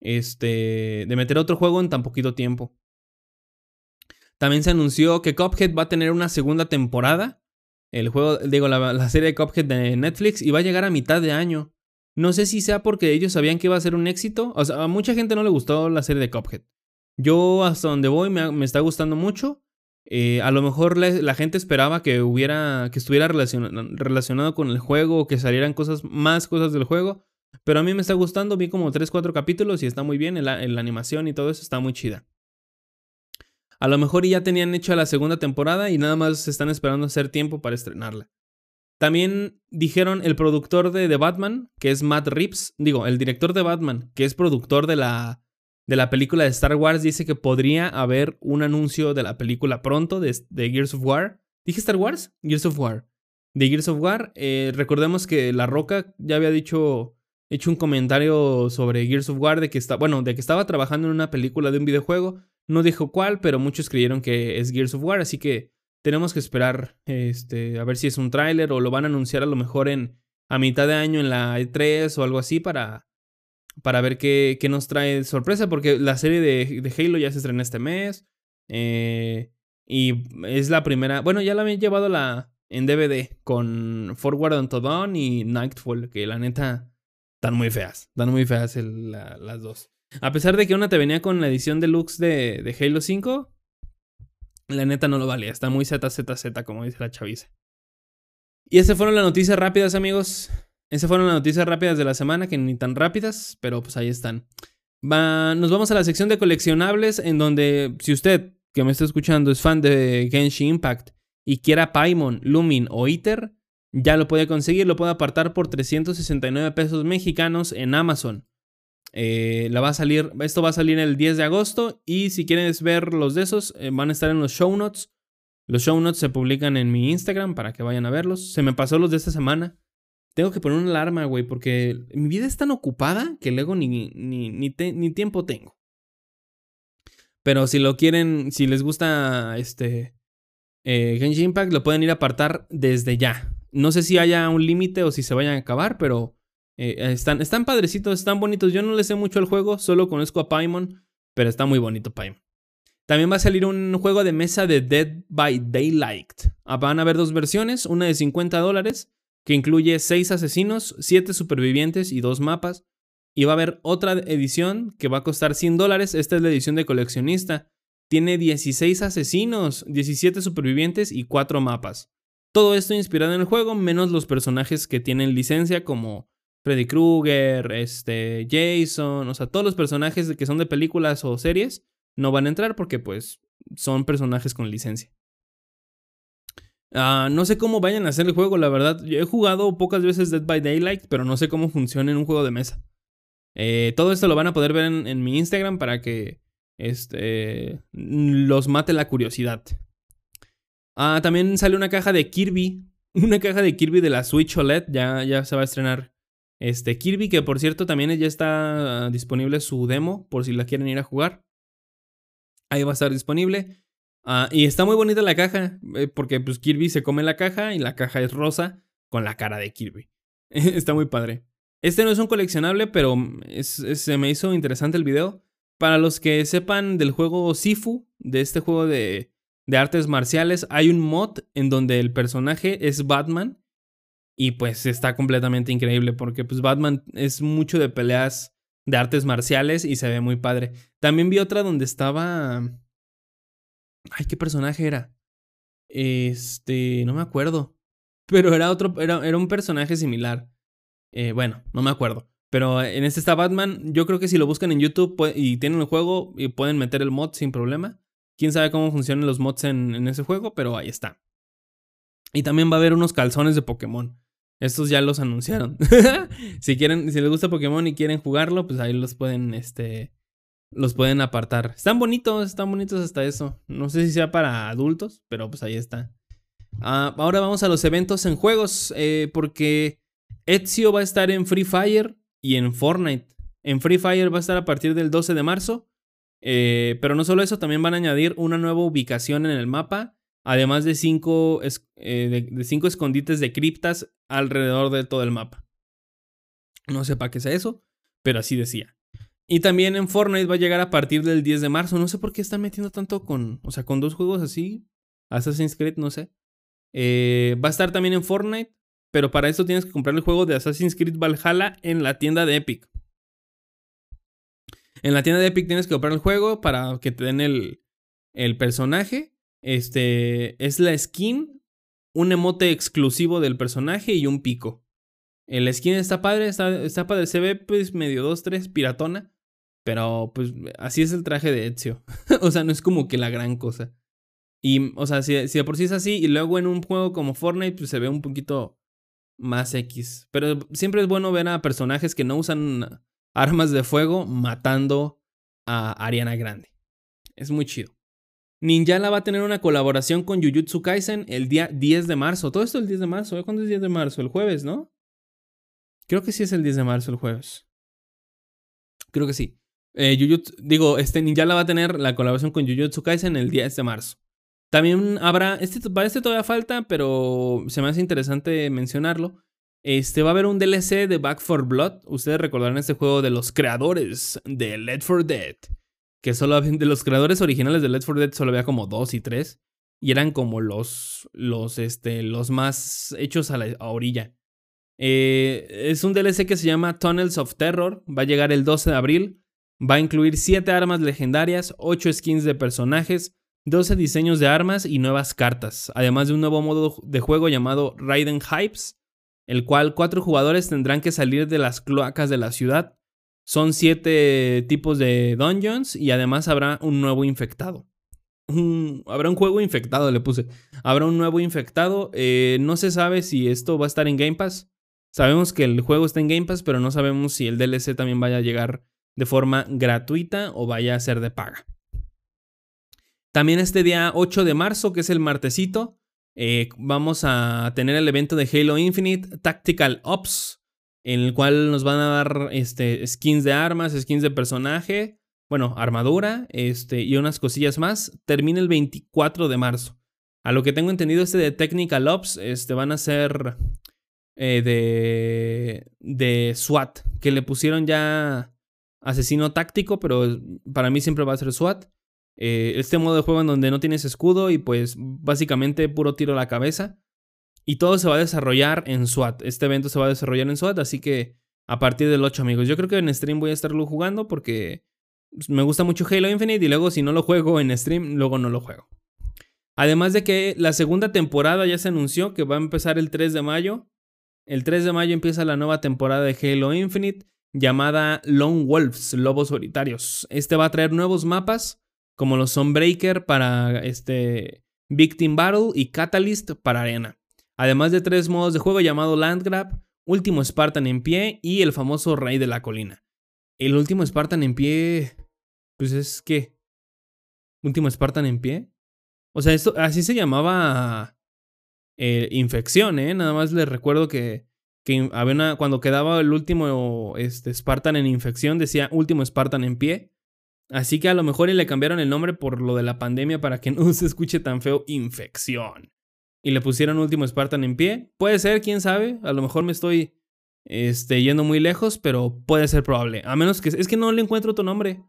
Este. De meter otro juego en tan poquito tiempo. También se anunció que Cuphead va a tener una segunda temporada. El juego, digo, la, la serie de Cuphead de Netflix. Y va a llegar a mitad de año. No sé si sea porque ellos sabían que iba a ser un éxito. O sea, a mucha gente no le gustó la serie de Cuphead. Yo hasta donde voy me, está gustando mucho. Eh, a lo mejor la, gente esperaba que hubiera, que estuviera relacionado con el juego, que salieran cosas, más cosas del juego. Pero a mí me está gustando, vi como 3, 4 capítulos y está muy bien, en la, animación y todo eso está muy chida. A lo mejor ya tenían hecho la segunda temporada y nada más están esperando hacer tiempo para estrenarla. También dijeron el productor de The Batman, que es Matt Reeves, digo, el director de Batman, que es productor de la de la película de Star Wars dice que podría haber un anuncio de la película pronto de, Gears of War. ¿Dije Star Wars? Gears of War. De Gears of War. Eh, recordemos que La Roca ya había dicho, hecho un comentario sobre Gears of War de que, está, bueno, de que estaba trabajando en una película de un videojuego. No dijo cuál, pero muchos creyeron que es Gears of War, así que tenemos que esperar este, a ver si es un tráiler o lo van a anunciar a lo mejor en a mitad de año en la E3 o algo así para para ver qué, qué, nos trae sorpresa, porque la serie de, Halo ya se estrena este mes. Eh, y es la primera. Bueno, ya la habían llevado la, en DVD con Forward Unto Dawn y Nightfall, que la neta están muy feas. Están muy feas las dos. A pesar de que una te venía con la edición deluxe de, de Halo 5, la neta no lo valía. Está muy ZZZ, como dice la chaviza. Y esas fueron las noticias rápidas, amigos. Esas fueron las noticias rápidas de la semana, que ni tan rápidas, pero pues ahí están. nos vamos a la sección de coleccionables, en donde si usted que me está escuchando es fan de Genshin Impact y quiera Paimon, Lumin o Iter, ya lo puede conseguir, lo puede apartar por 369 pesos mexicanos en Amazon. Eh, la va a salir, esto va a salir el 10 de agosto y si quieres ver los de esos, eh, van a estar en los show notes. Los show notes se publican en mi Instagram para que vayan a verlos. Se me pasó los de esta semana. Tengo que poner una alarma, güey, porque mi vida es tan ocupada que luego ni, ni, ni, tiempo tengo. Pero si lo quieren, si les gusta este eh, Genshin Impact, lo pueden ir a apartar desde ya. No sé si haya un límite o si se vayan a acabar, pero eh, están, están padrecitos, están bonitos. Yo no le sé mucho al juego, solo conozco a Paimon, pero está muy bonito Paimon. También va a salir un juego de mesa de Dead by Daylight. Ah, van a haber dos versiones, una de 50 dólares que incluye 6 asesinos, 7 supervivientes y 2 mapas. Y va a haber otra edición que va a costar 100 dólares. Esta es la edición de coleccionista. Tiene 16 asesinos, 17 supervivientes y 4 mapas. Todo esto inspirado en el juego, menos los personajes que tienen licencia como Freddy Krueger, este, Jason, o sea, todos los personajes que son de películas o series no van a entrar porque pues son personajes con licencia. Ah, no sé cómo vayan a hacer el juego, la verdad. Yo he jugado pocas veces Dead by Daylight, pero no sé cómo funciona en un juego de mesa. Eh, todo esto lo van a poder ver en, mi Instagram para que este, los mate la curiosidad. Ah, también sale una caja de Kirby. Una caja de Kirby de la Switch OLED. Ya, ya se va a estrenar. Este Kirby, que por cierto también ya está disponible su demo. Por si la quieren ir a jugar. Ahí va a estar disponible. Ah, y está muy bonita la caja. Eh, porque pues Kirby se come la caja. Y la caja es rosa. Con la cara de Kirby. está muy padre. Este no es un coleccionable, pero se me hizo interesante el video. Para los que sepan del juego Sifu, de este juego de, de artes marciales, hay un mod en donde el personaje es Batman. Y pues está completamente increíble porque pues Batman es mucho de peleas de artes marciales y se ve muy padre. También vi otra donde estaba... Ay, ¿qué personaje era? Este, no me acuerdo. Pero era otro, era, era un personaje similar. Eh, bueno, no me acuerdo. Pero en este está Batman. Yo creo que si lo buscan en YouTube y tienen el juego y pueden meter el mod sin problema. Quién sabe cómo funcionan los mods en, ese juego, pero ahí está. Y también va a haber unos calzones de Pokémon. Estos ya los anunciaron. si quieren, si les gusta Pokémon y quieren jugarlo, pues ahí los pueden, este, los pueden apartar. Están bonitos, están bonitos hasta eso. No sé si sea para adultos, pero pues ahí está. Ah, ahora vamos a los eventos en juegos, eh, porque Ezio va a estar en Free Fire y en Fortnite. En Free Fire va a estar a partir del 12 de marzo. Eh, pero no solo eso, también van a añadir una nueva ubicación en el mapa. Además de 5 eh, de, cinco escondites de criptas alrededor de todo el mapa. No sé para qué sea eso, pero así decía. Y también en Fortnite va a llegar a partir del 10 de marzo. No sé por qué están metiendo tanto con. O sea, con dos juegos así. Assassin's Creed, no sé. Eh, va a estar también en Fortnite. Pero para eso tienes que comprar el juego de Assassin's Creed Valhalla en la tienda de Epic. En la tienda de Epic tienes que comprar el juego para que te den el, el personaje. Este es la skin, un emote exclusivo del personaje y un pico. El skin está padre, está, está padre. Se ve pues medio 2-3 piratona. Pero pues así es el traje de Ezio. o sea, no es como que la gran cosa. Y, o sea, si, si, de por sí es así, y luego en un juego como Fortnite, pues se ve un poquito más X. Pero siempre es bueno ver a personajes que no usan armas de fuego matando a Ariana Grande. Es muy chido. Ninjala va a tener una colaboración con Jujutsu Kaisen el día 10 de marzo. Todo esto el 10 de marzo. ¿eh? ¿Cuándo es el 10 de marzo? El jueves, ¿no? Creo que sí es el 10 de marzo, el jueves. Creo que sí. Eh, digo, este Ninjala va a tener la colaboración con Jujutsu Kaisen el 10 de marzo. También habrá, este, para este todavía falta, pero se me hace interesante mencionarlo. Este va a haber un DLC de Back for Blood. Ustedes recordarán este juego de los creadores de Left 4 Dead. Que solo de los creadores originales de Left 4 Dead solo había como dos y tres. Y eran como los, los, este, los más hechos a la orilla. Eh, es un DLC que se llama Tunnels of Terror. Va a llegar el 12 de abril. Va a incluir 7 armas legendarias, 8 skins de personajes, 12 diseños de armas y nuevas cartas, además de un nuevo modo de juego llamado Raiden Hypes, el cual cuatro jugadores tendrán que salir de las cloacas de la ciudad. Son siete tipos de dungeons y además habrá un nuevo infectado. habrá un juego infectado, le puse. Habrá un nuevo infectado. Eh, no se sabe si esto va a estar en Game Pass. Sabemos que el juego está en Game Pass, pero no sabemos si el DLC también vaya a llegar de forma gratuita o vaya a ser de paga. También este día 8 de marzo, que es el martesito, eh, vamos a tener el evento de Halo Infinite Tactical Ops, en el cual nos van a dar este, skins de armas, skins de personaje, bueno, armadura este, y unas cosillas más. Termina el 24 de marzo. A lo que tengo entendido, este de Technical Ops este, van a ser eh, de, de SWAT, que le pusieron ya asesino táctico, pero para mí siempre va a ser SWAT. Eh, este modo de juego en donde no tienes escudo y pues básicamente puro tiro a la cabeza. Y todo se va a desarrollar en SWAT. Este evento se va a desarrollar en SWAT, así que a partir del 8 amigos. Yo creo que en stream voy a estarlo jugando porque me gusta mucho Halo Infinite y luego si no lo juego en stream, luego no lo juego. Además de que la segunda temporada ya se anunció que va a empezar el 3 de mayo. El 3 de mayo empieza la nueva temporada de Halo Infinite llamada Lone Wolves, Lobos Solitarios. Este va a traer nuevos mapas como los Sunbreaker para este Victim Battle y Catalyst para Arena. Además de tres modos de juego llamado Landgrab, Último Spartan en pie y el famoso Rey de la Colina. El último Spartan en pie, pues es que... Último Spartan en pie. O sea, esto así se llamaba eh, infección, ¿eh? Nada más les recuerdo que, que había una, cuando quedaba el último este, Spartan en infección decía último Spartan en pie. Así que a lo mejor le cambiaron el nombre por lo de la pandemia para que no se escuche tan feo infección. Y le pusieron último Spartan en pie. Puede ser, quién sabe. A lo mejor me estoy este, yendo muy lejos, pero puede ser probable. A menos que... Es que no le encuentro tu nombre.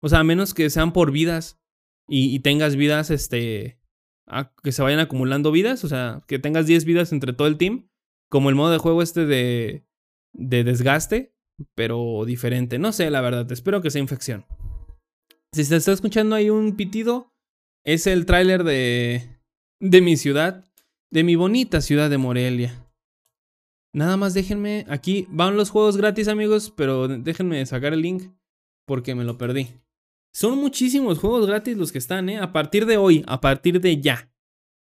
O sea, a menos que sean por vidas. Y, tengas vidas, este... que se vayan acumulando vidas. O sea, que tengas 10 vidas entre todo el team. Como el modo de juego este de... De desgaste. Pero diferente. No sé, la verdad. Espero que sea infección. Si se está escuchando ahí un pitido, es el tráiler de, de mi ciudad, de mi bonita ciudad de Morelia. Nada más déjenme, aquí van los juegos gratis amigos, pero déjenme sacar el link porque me lo perdí. Son muchísimos juegos gratis los que están, ¿eh? A partir de hoy, a partir de ya.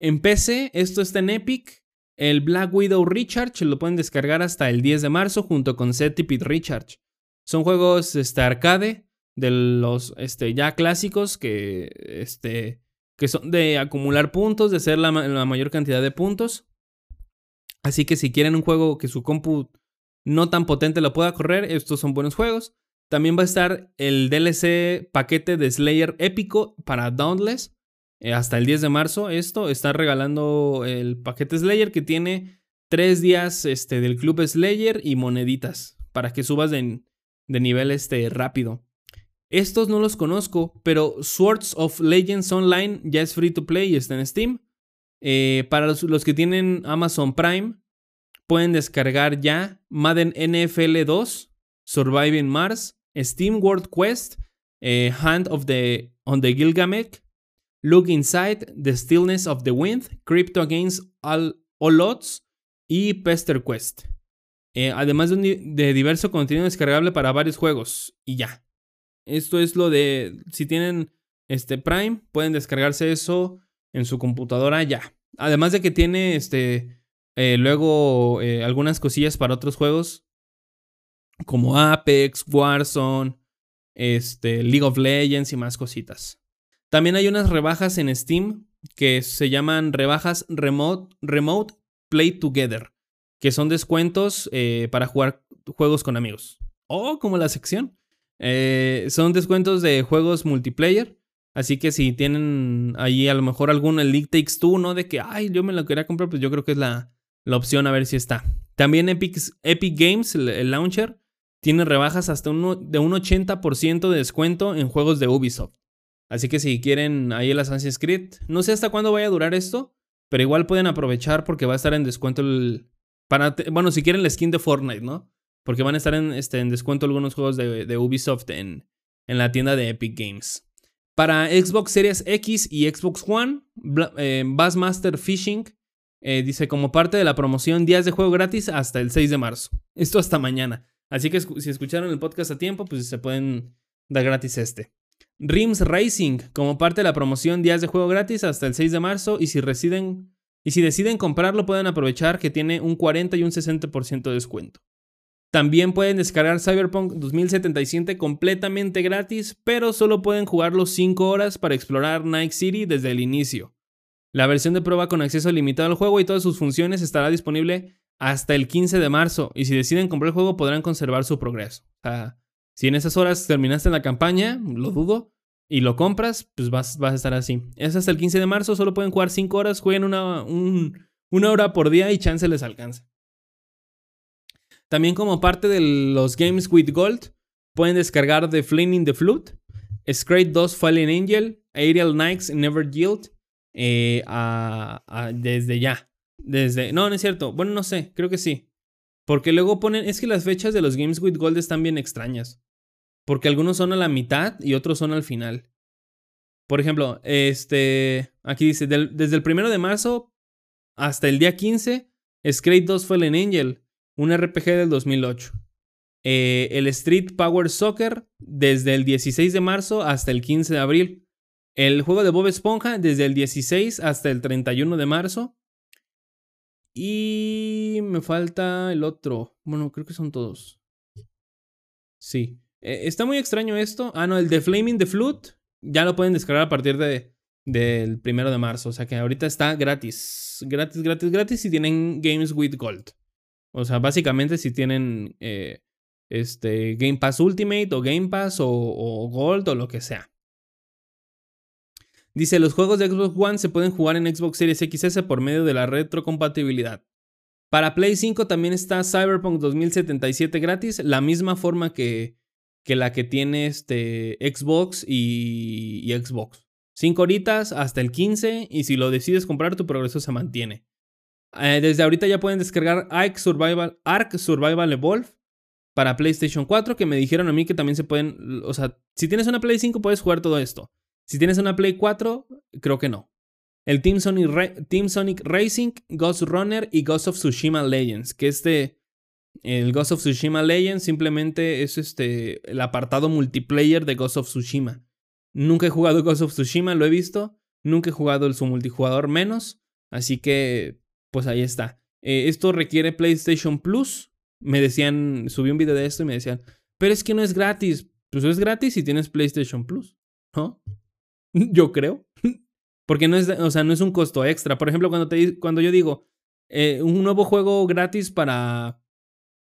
En PC, esto está en Epic. El Black Widow Recharge lo pueden descargar hasta el 10 de marzo junto con Setipit Recharge. Son juegos este, arcade de los este, ya clásicos que, este, que son de acumular puntos, de hacer la, mayor cantidad de puntos. Así que si quieren un juego que su compu no tan potente lo pueda correr, estos son buenos juegos. También va a estar el DLC paquete de Slayer épico para Dauntless. Eh, hasta el 10 de marzo. Esto está regalando el paquete Slayer que tiene tres días este, del club Slayer y moneditas para que subas de, de nivel este, rápido. Estos no los conozco, pero Swords of Legends Online ya es free to play y está en Steam. Eh, para los, que tienen Amazon Prime, pueden descargar ya Madden NFL 2, Surviving Mars, Steam World Quest, eh, Hand of the on the Gilgamesh, Look Inside, The Stillness of the Wind, Crypto Against All, Odds y Pester Quest. Eh, además de, de diverso contenido descargable para varios juegos. Y ya. Esto es lo de, si tienen este Prime, pueden descargarse eso en su computadora ya. Además de que tiene este, eh, luego eh, algunas cosillas para otros juegos, como Apex, Warzone, este, League of Legends y más cositas. También hay unas rebajas en Steam que se llaman rebajas Remote, remote Play Together, que son descuentos eh, para jugar juegos con amigos. O como la sección. Eh, son descuentos de juegos multiplayer. Así que si tienen ahí a lo mejor algún el League Takes Two, ¿no? De que, ay, yo me lo quería comprar, pues yo creo que es la, la opción a ver si está. También Epic, Epic Games, el, launcher, tiene rebajas hasta de un 80% de descuento en juegos de Ubisoft. Así que si quieren ahí el Assassin's Creed, no sé hasta cuándo vaya a durar esto, pero igual pueden aprovechar porque va a estar en descuento el... Para, bueno, si quieren la skin de Fortnite, ¿no? Porque van a estar en, este, en descuento algunos juegos de, Ubisoft en, en, la tienda de Epic Games. Para Xbox Series X y Xbox One, eh, Bassmaster Fishing eh, dice como parte de la promoción días de juego gratis hasta el 6 de marzo. Esto hasta mañana. Así que si escucharon el podcast a tiempo, pues se pueden dar gratis este. Rims Racing, como parte de la promoción días de juego gratis hasta el 6 de marzo. Y si residen y si deciden comprarlo, pueden aprovechar que tiene un 40 y un 60% de descuento. También pueden descargar Cyberpunk 2077 completamente gratis, pero solo pueden jugarlo 5 horas para explorar Night City desde el inicio. La versión de prueba con acceso limitado al juego y todas sus funciones estará disponible hasta el 15 de marzo, y si deciden comprar el juego podrán conservar su progreso. O sea, si en esas horas terminaste la campaña, lo dudo, y lo compras, pues vas, a estar así. Es hasta el 15 de marzo, solo pueden jugar 5 horas, jueguen una, una hora por día y chance les alcanza. También como parte de los Games with Gold, pueden descargar The Flaming the Flute, Scrape 2 Fallen Angel, Aerial Knights Never Yield, eh, desde ya. Desde, no, no es cierto. Bueno, no sé, creo que sí. Porque luego ponen, es que las fechas de los Games with Gold están bien extrañas. Porque algunos son a la mitad y otros son al final. Por ejemplo, este, aquí dice, desde el primero de marzo hasta el día 15, Skate 2 Fallen Angel, un RPG del 2008. Eh, el Street Power Soccer desde el 16 de marzo hasta el 15 de abril. El juego de Bob Esponja desde el 16 hasta el 31 de marzo. Y me falta el otro. Bueno, creo que son todos. Sí. Eh, está muy extraño esto. Ah, no, el de Flaming the Flute ya lo pueden descargar a partir de, del primero de marzo. O sea que ahorita está gratis. Gratis, gratis, gratis si tienen Games with Gold. O sea, básicamente si tienen eh, este, Game Pass Ultimate o Game Pass o, Gold o lo que sea. Dice, los juegos de Xbox One se pueden jugar en Xbox Series XS por medio de la retrocompatibilidad. Para Play 5 también está Cyberpunk 2077 gratis, la misma forma que, que la que tiene este Xbox y, Xbox. 5 horitas hasta el 15 y si lo decides comprar tu progreso se mantiene. Eh, desde ahorita ya pueden descargar Ark Survival, Ark Survival Evolve para PlayStation 4 que me dijeron a mí que también se pueden, o sea, si tienes una Play 5 puedes jugar todo esto. Si tienes una Play 4, creo que no. El Team Sonic, Team Sonic Racing, Ghost Runner y Ghost of Tsushima Legends, que este el Ghost of Tsushima Legends simplemente es este, el apartado multiplayer de Ghost of Tsushima. Nunca he jugado Ghost of Tsushima, lo he visto. Nunca he jugado el su multijugador menos. Así que, pues ahí está. Eh, esto requiere PlayStation Plus. Me decían, subí un video de esto y me decían, pero es que no es gratis. Pues es gratis si tienes PlayStation Plus, ¿no? Yo creo. Porque no es, o sea, no es un costo extra. Por ejemplo, cuando, te, cuando yo digo eh, un nuevo juego gratis para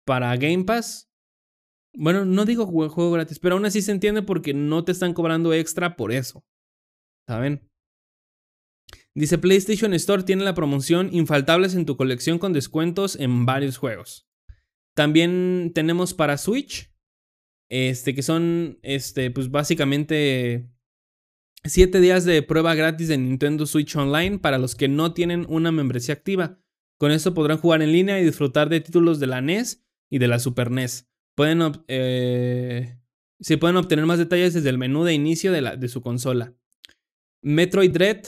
para Game Pass. Bueno, no digo juego gratis, pero aún así se entiende porque no te están cobrando extra por eso. ¿Saben? Dice PlayStation Store tiene la promoción Infaltables en tu colección con descuentos en varios juegos. También tenemos para Switch, este, que son, este, pues básicamente 7 días de prueba gratis de Nintendo Switch Online para los que no tienen una membresía activa. Con esto podrán jugar en línea y disfrutar de títulos de la NES y de la Super NES. Pueden, eh, pueden obtener más detalles desde el menú de inicio de, la, de su consola. Metroid Dread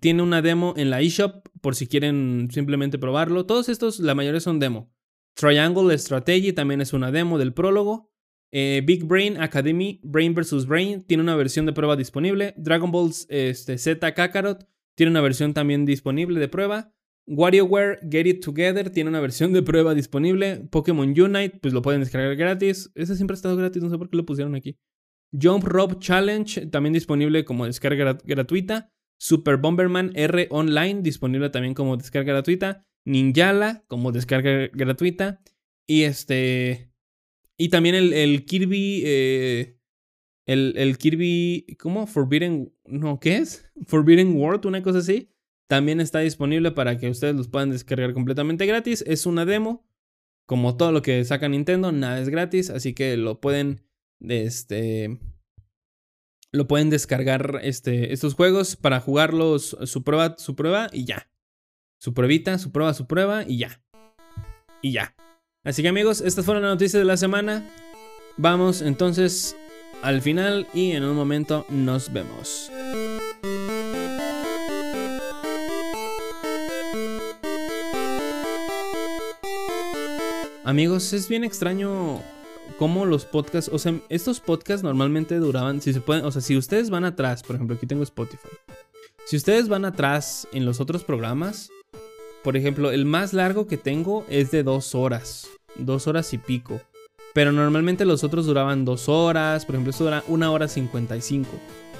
tiene una demo en la eShop por si quieren simplemente probarlo. Todos estos, la mayoría son demo. Triangle Strategy también es una demo del prólogo. Eh, Big Brain Academy, Brain vs. Brain, tiene una versión de prueba disponible. Dragon Ball este, Z Kakarot tiene una versión también disponible de prueba. WarioWare Get It Together tiene una versión de prueba disponible. Pokémon Unite, pues lo pueden descargar gratis. Ese siempre ha estado gratis, no sé por qué lo pusieron aquí. Jump Rope Challenge, también disponible como descarga gratuita. Super Bomberman R Online, disponible también como descarga gratuita. Ninjala, como descarga gratuita. Y este. Y también el, Kirby. Eh, el, Kirby. ¿Cómo? Forbidden. No, ¿qué es? Forbidden World, una cosa así. También está disponible para que ustedes los puedan descargar completamente gratis. Es una demo. Como todo lo que saca Nintendo, nada es gratis. Así que lo pueden. Este. Lo pueden descargar este, estos juegos para jugarlos. Su prueba, su prueba y ya. Su pruebita, su prueba, su prueba y ya. Y ya. Así que amigos, estas fueron las noticias de la semana. Vamos entonces al final y en un momento nos vemos. Amigos, es bien extraño cómo los podcasts, o sea, estos podcasts normalmente duraban, si se pueden, o sea, si ustedes van atrás, por ejemplo, aquí tengo Spotify. Si ustedes van atrás en los otros programas, por ejemplo, el más largo que tengo es de dos horas, dos horas y pico. Pero normalmente los otros duraban dos horas, por ejemplo, esto dura una hora 55,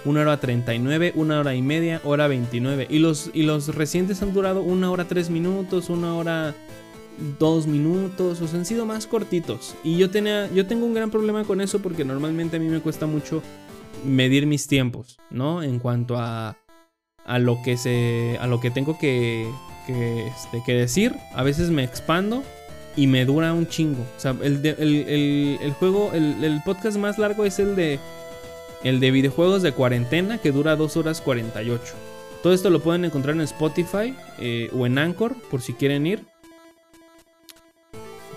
una hora 39, una hora y media, hora 29. Y los, y los recientes han durado una hora tres minutos, una hora dos minutos, o sea, han sido más cortitos. Y yo, tenía, yo tengo un gran problema con eso porque normalmente a mí me cuesta mucho medir mis tiempos, ¿no? En cuanto a, a lo que se, a lo que tengo que, que, este, decir, a veces me expando y me dura un chingo. O sea, el, el, el, juego, el, podcast más largo es el de, el de videojuegos de cuarentena que dura 2 horas 48. Todo esto lo pueden encontrar en Spotify eh, o en Anchor por si quieren ir.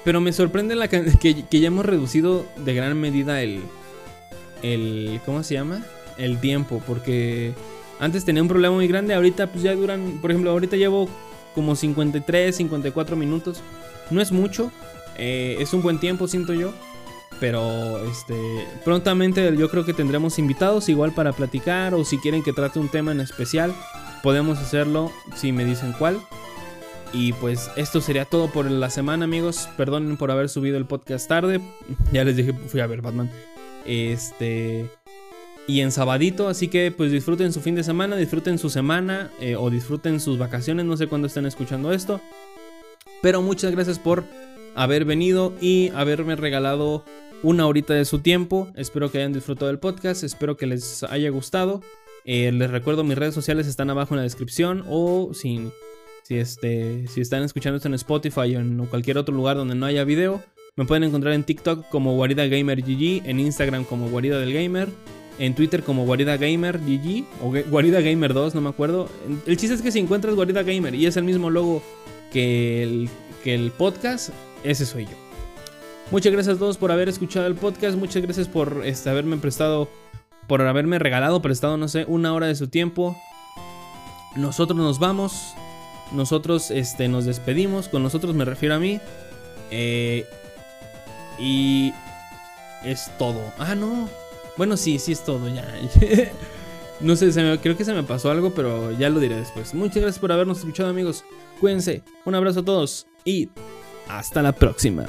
Pero me sorprende la que, ya hemos reducido de gran medida el, el. ¿Cómo se llama? el tiempo, porque antes tenía un problema muy grande, ahorita pues ya duran, por ejemplo, ahorita llevo como 53, 54 minutos. No es mucho, eh, es un buen tiempo, siento yo. Pero este prontamente yo creo que tendremos invitados igual para platicar o si quieren que trate un tema en especial, podemos hacerlo si me dicen cuál. Y pues esto sería todo por la semana, amigos. Perdonen por haber subido el podcast tarde. Ya les dije, fui a ver Batman. Este y en sabadito, así que pues disfruten su fin de semana, disfruten su semana eh, o disfruten sus vacaciones, no sé cuándo estén escuchando esto. Pero muchas gracias por haber venido y haberme regalado una horita de su tiempo. Espero que hayan disfrutado del podcast, espero que les haya gustado. Eh, les recuerdo mis redes sociales están abajo en la descripción o si, si, este, si están escuchando esto en Spotify o en cualquier otro lugar donde no haya video. Me pueden encontrar en TikTok como Guarida Gamer GG, en Instagram como Guarida del Gamer, en Twitter como Guarida Gamer GG o Guarida Gamer 2, no me acuerdo. El chiste es que si encuentras Guarida Gamer y es el mismo logo que el, que el podcast, ese soy yo. Muchas gracias a todos por haber escuchado el podcast. Muchas gracias por este, haberme prestado, por haberme regalado, prestado, no sé, una hora de su tiempo. Nosotros nos vamos. Nosotros este, nos despedimos. Con nosotros me refiero a mí. Eh, y es todo. Ah, no. Bueno, sí, sí es todo ya. no sé, creo que se me pasó algo, pero ya lo diré después. Muchas gracias por habernos escuchado, amigos. Cuídense. Un abrazo a todos y hasta la próxima.